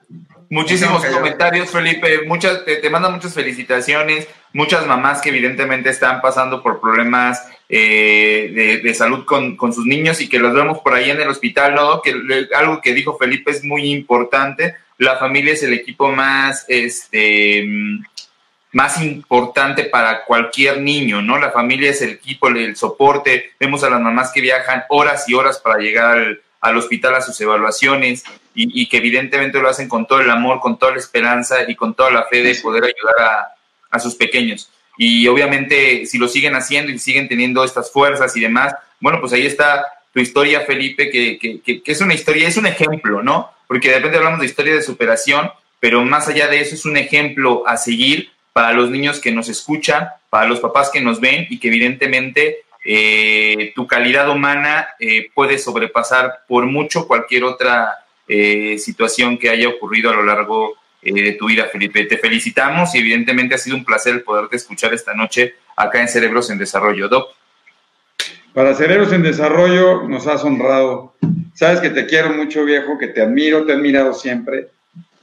Muchísimos comentarios, Felipe. Muchas, te, mandan muchas felicitaciones. Muchas mamás que evidentemente están pasando por problemas eh, de, salud con, sus niños y que los vemos por ahí en el hospital, ¿no? Que algo que dijo Felipe es muy importante. La familia es el equipo más, este, más importante para cualquier niño, ¿no? La familia es el equipo, el soporte. Vemos a las mamás que viajan horas y horas para llegar al, al hospital a sus evaluaciones y, que evidentemente lo hacen con todo el amor, con toda la esperanza y con toda la fe de poder ayudar a, sus pequeños. Y obviamente si lo siguen haciendo y siguen teniendo estas fuerzas y demás, bueno, pues ahí está tu historia, Felipe, que, que, es una historia, es un ejemplo, ¿no? Porque de repente hablamos de historia de superación, pero más allá de eso es un ejemplo a seguir para los niños que nos escuchan, para los papás que nos ven y que evidentemente eh, tu calidad humana eh, puede sobrepasar por mucho cualquier otra eh, situación que haya ocurrido a lo largo de tu vida, Felipe. Te felicitamos y evidentemente ha sido un placer poderte escuchar esta noche acá en Cerebros en Desarrollo. Doc. Para Cerebros en Desarrollo nos has honrado. Sabes que te quiero mucho, viejo, que te admiro, te he admirado siempre.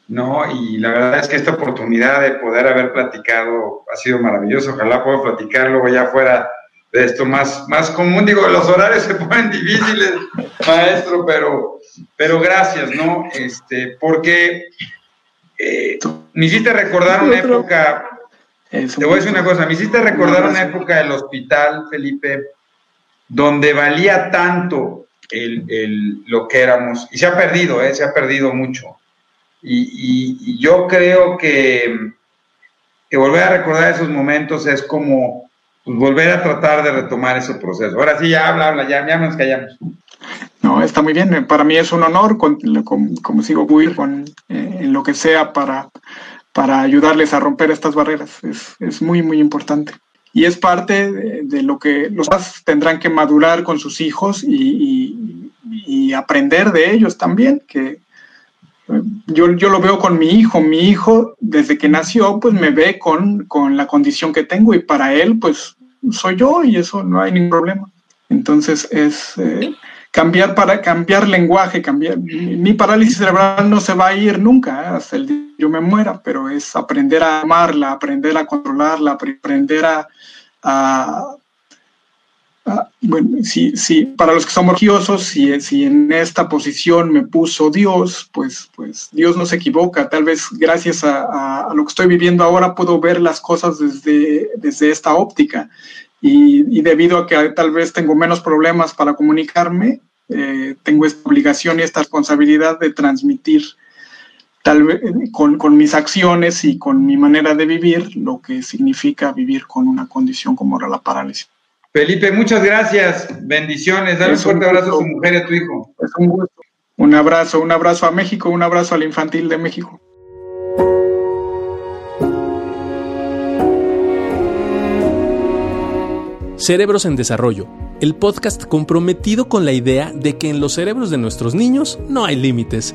¿no? Y la verdad es que esta oportunidad de poder haber platicado ha sido maravilloso. Ojalá pueda platicarlo ya fuera de esto más, más común. Digo, los horarios se (laughs) ponen difíciles, maestro, pero, pero gracias, ¿no? Este, porque eh, me hiciste recordar una época, te voy a decir una cosa, me hiciste recordar una época del hospital, Felipe, donde valía tanto el, el, lo que éramos, y se ha perdido, ¿eh? se ha perdido mucho. Y, y yo creo que, que volver a recordar esos momentos es como pues, volver a tratar de retomar ese proceso. Ahora sí, ya habla, habla, ya, ya nos callamos. No, está muy bien. Para mí es un honor, como sigo muy con, eh, en lo que sea para, para ayudarles a romper estas barreras. Es, es muy, muy importante. Y es parte de, lo que los padres tendrán que madurar con sus hijos y, y, aprender de ellos también, que, yo, yo, lo veo con mi hijo. Mi hijo, desde que nació, pues me ve con, con, la condición que tengo y para él, pues soy yo y eso no hay ningún problema. Entonces es eh, cambiar para cambiar lenguaje, cambiar. Mi, parálisis cerebral no se va a ir nunca ¿eh? hasta el día que yo me muera, pero es aprender a amarla, aprender a controlarla, aprender a, a Ah, bueno, si, si, para los que somos religiosos, si, si en esta posición me puso Dios, pues, pues Dios no se equivoca. Tal vez gracias a, lo que estoy viviendo ahora puedo ver las cosas desde, desde esta óptica. Y, debido a que tal vez tengo menos problemas para comunicarme, eh, tengo esta obligación y esta responsabilidad de transmitir tal vez con, con, mis acciones y con mi manera de vivir lo que significa vivir con una condición como era la parálisis. Felipe, muchas gracias. Bendiciones. Dale un fuerte abrazo a tu mujer y a tu hijo. Es un gusto. Un abrazo, un abrazo a México, un abrazo al infantil de México. Cerebros en Desarrollo, el podcast comprometido con la idea de que en los cerebros de nuestros niños no hay límites.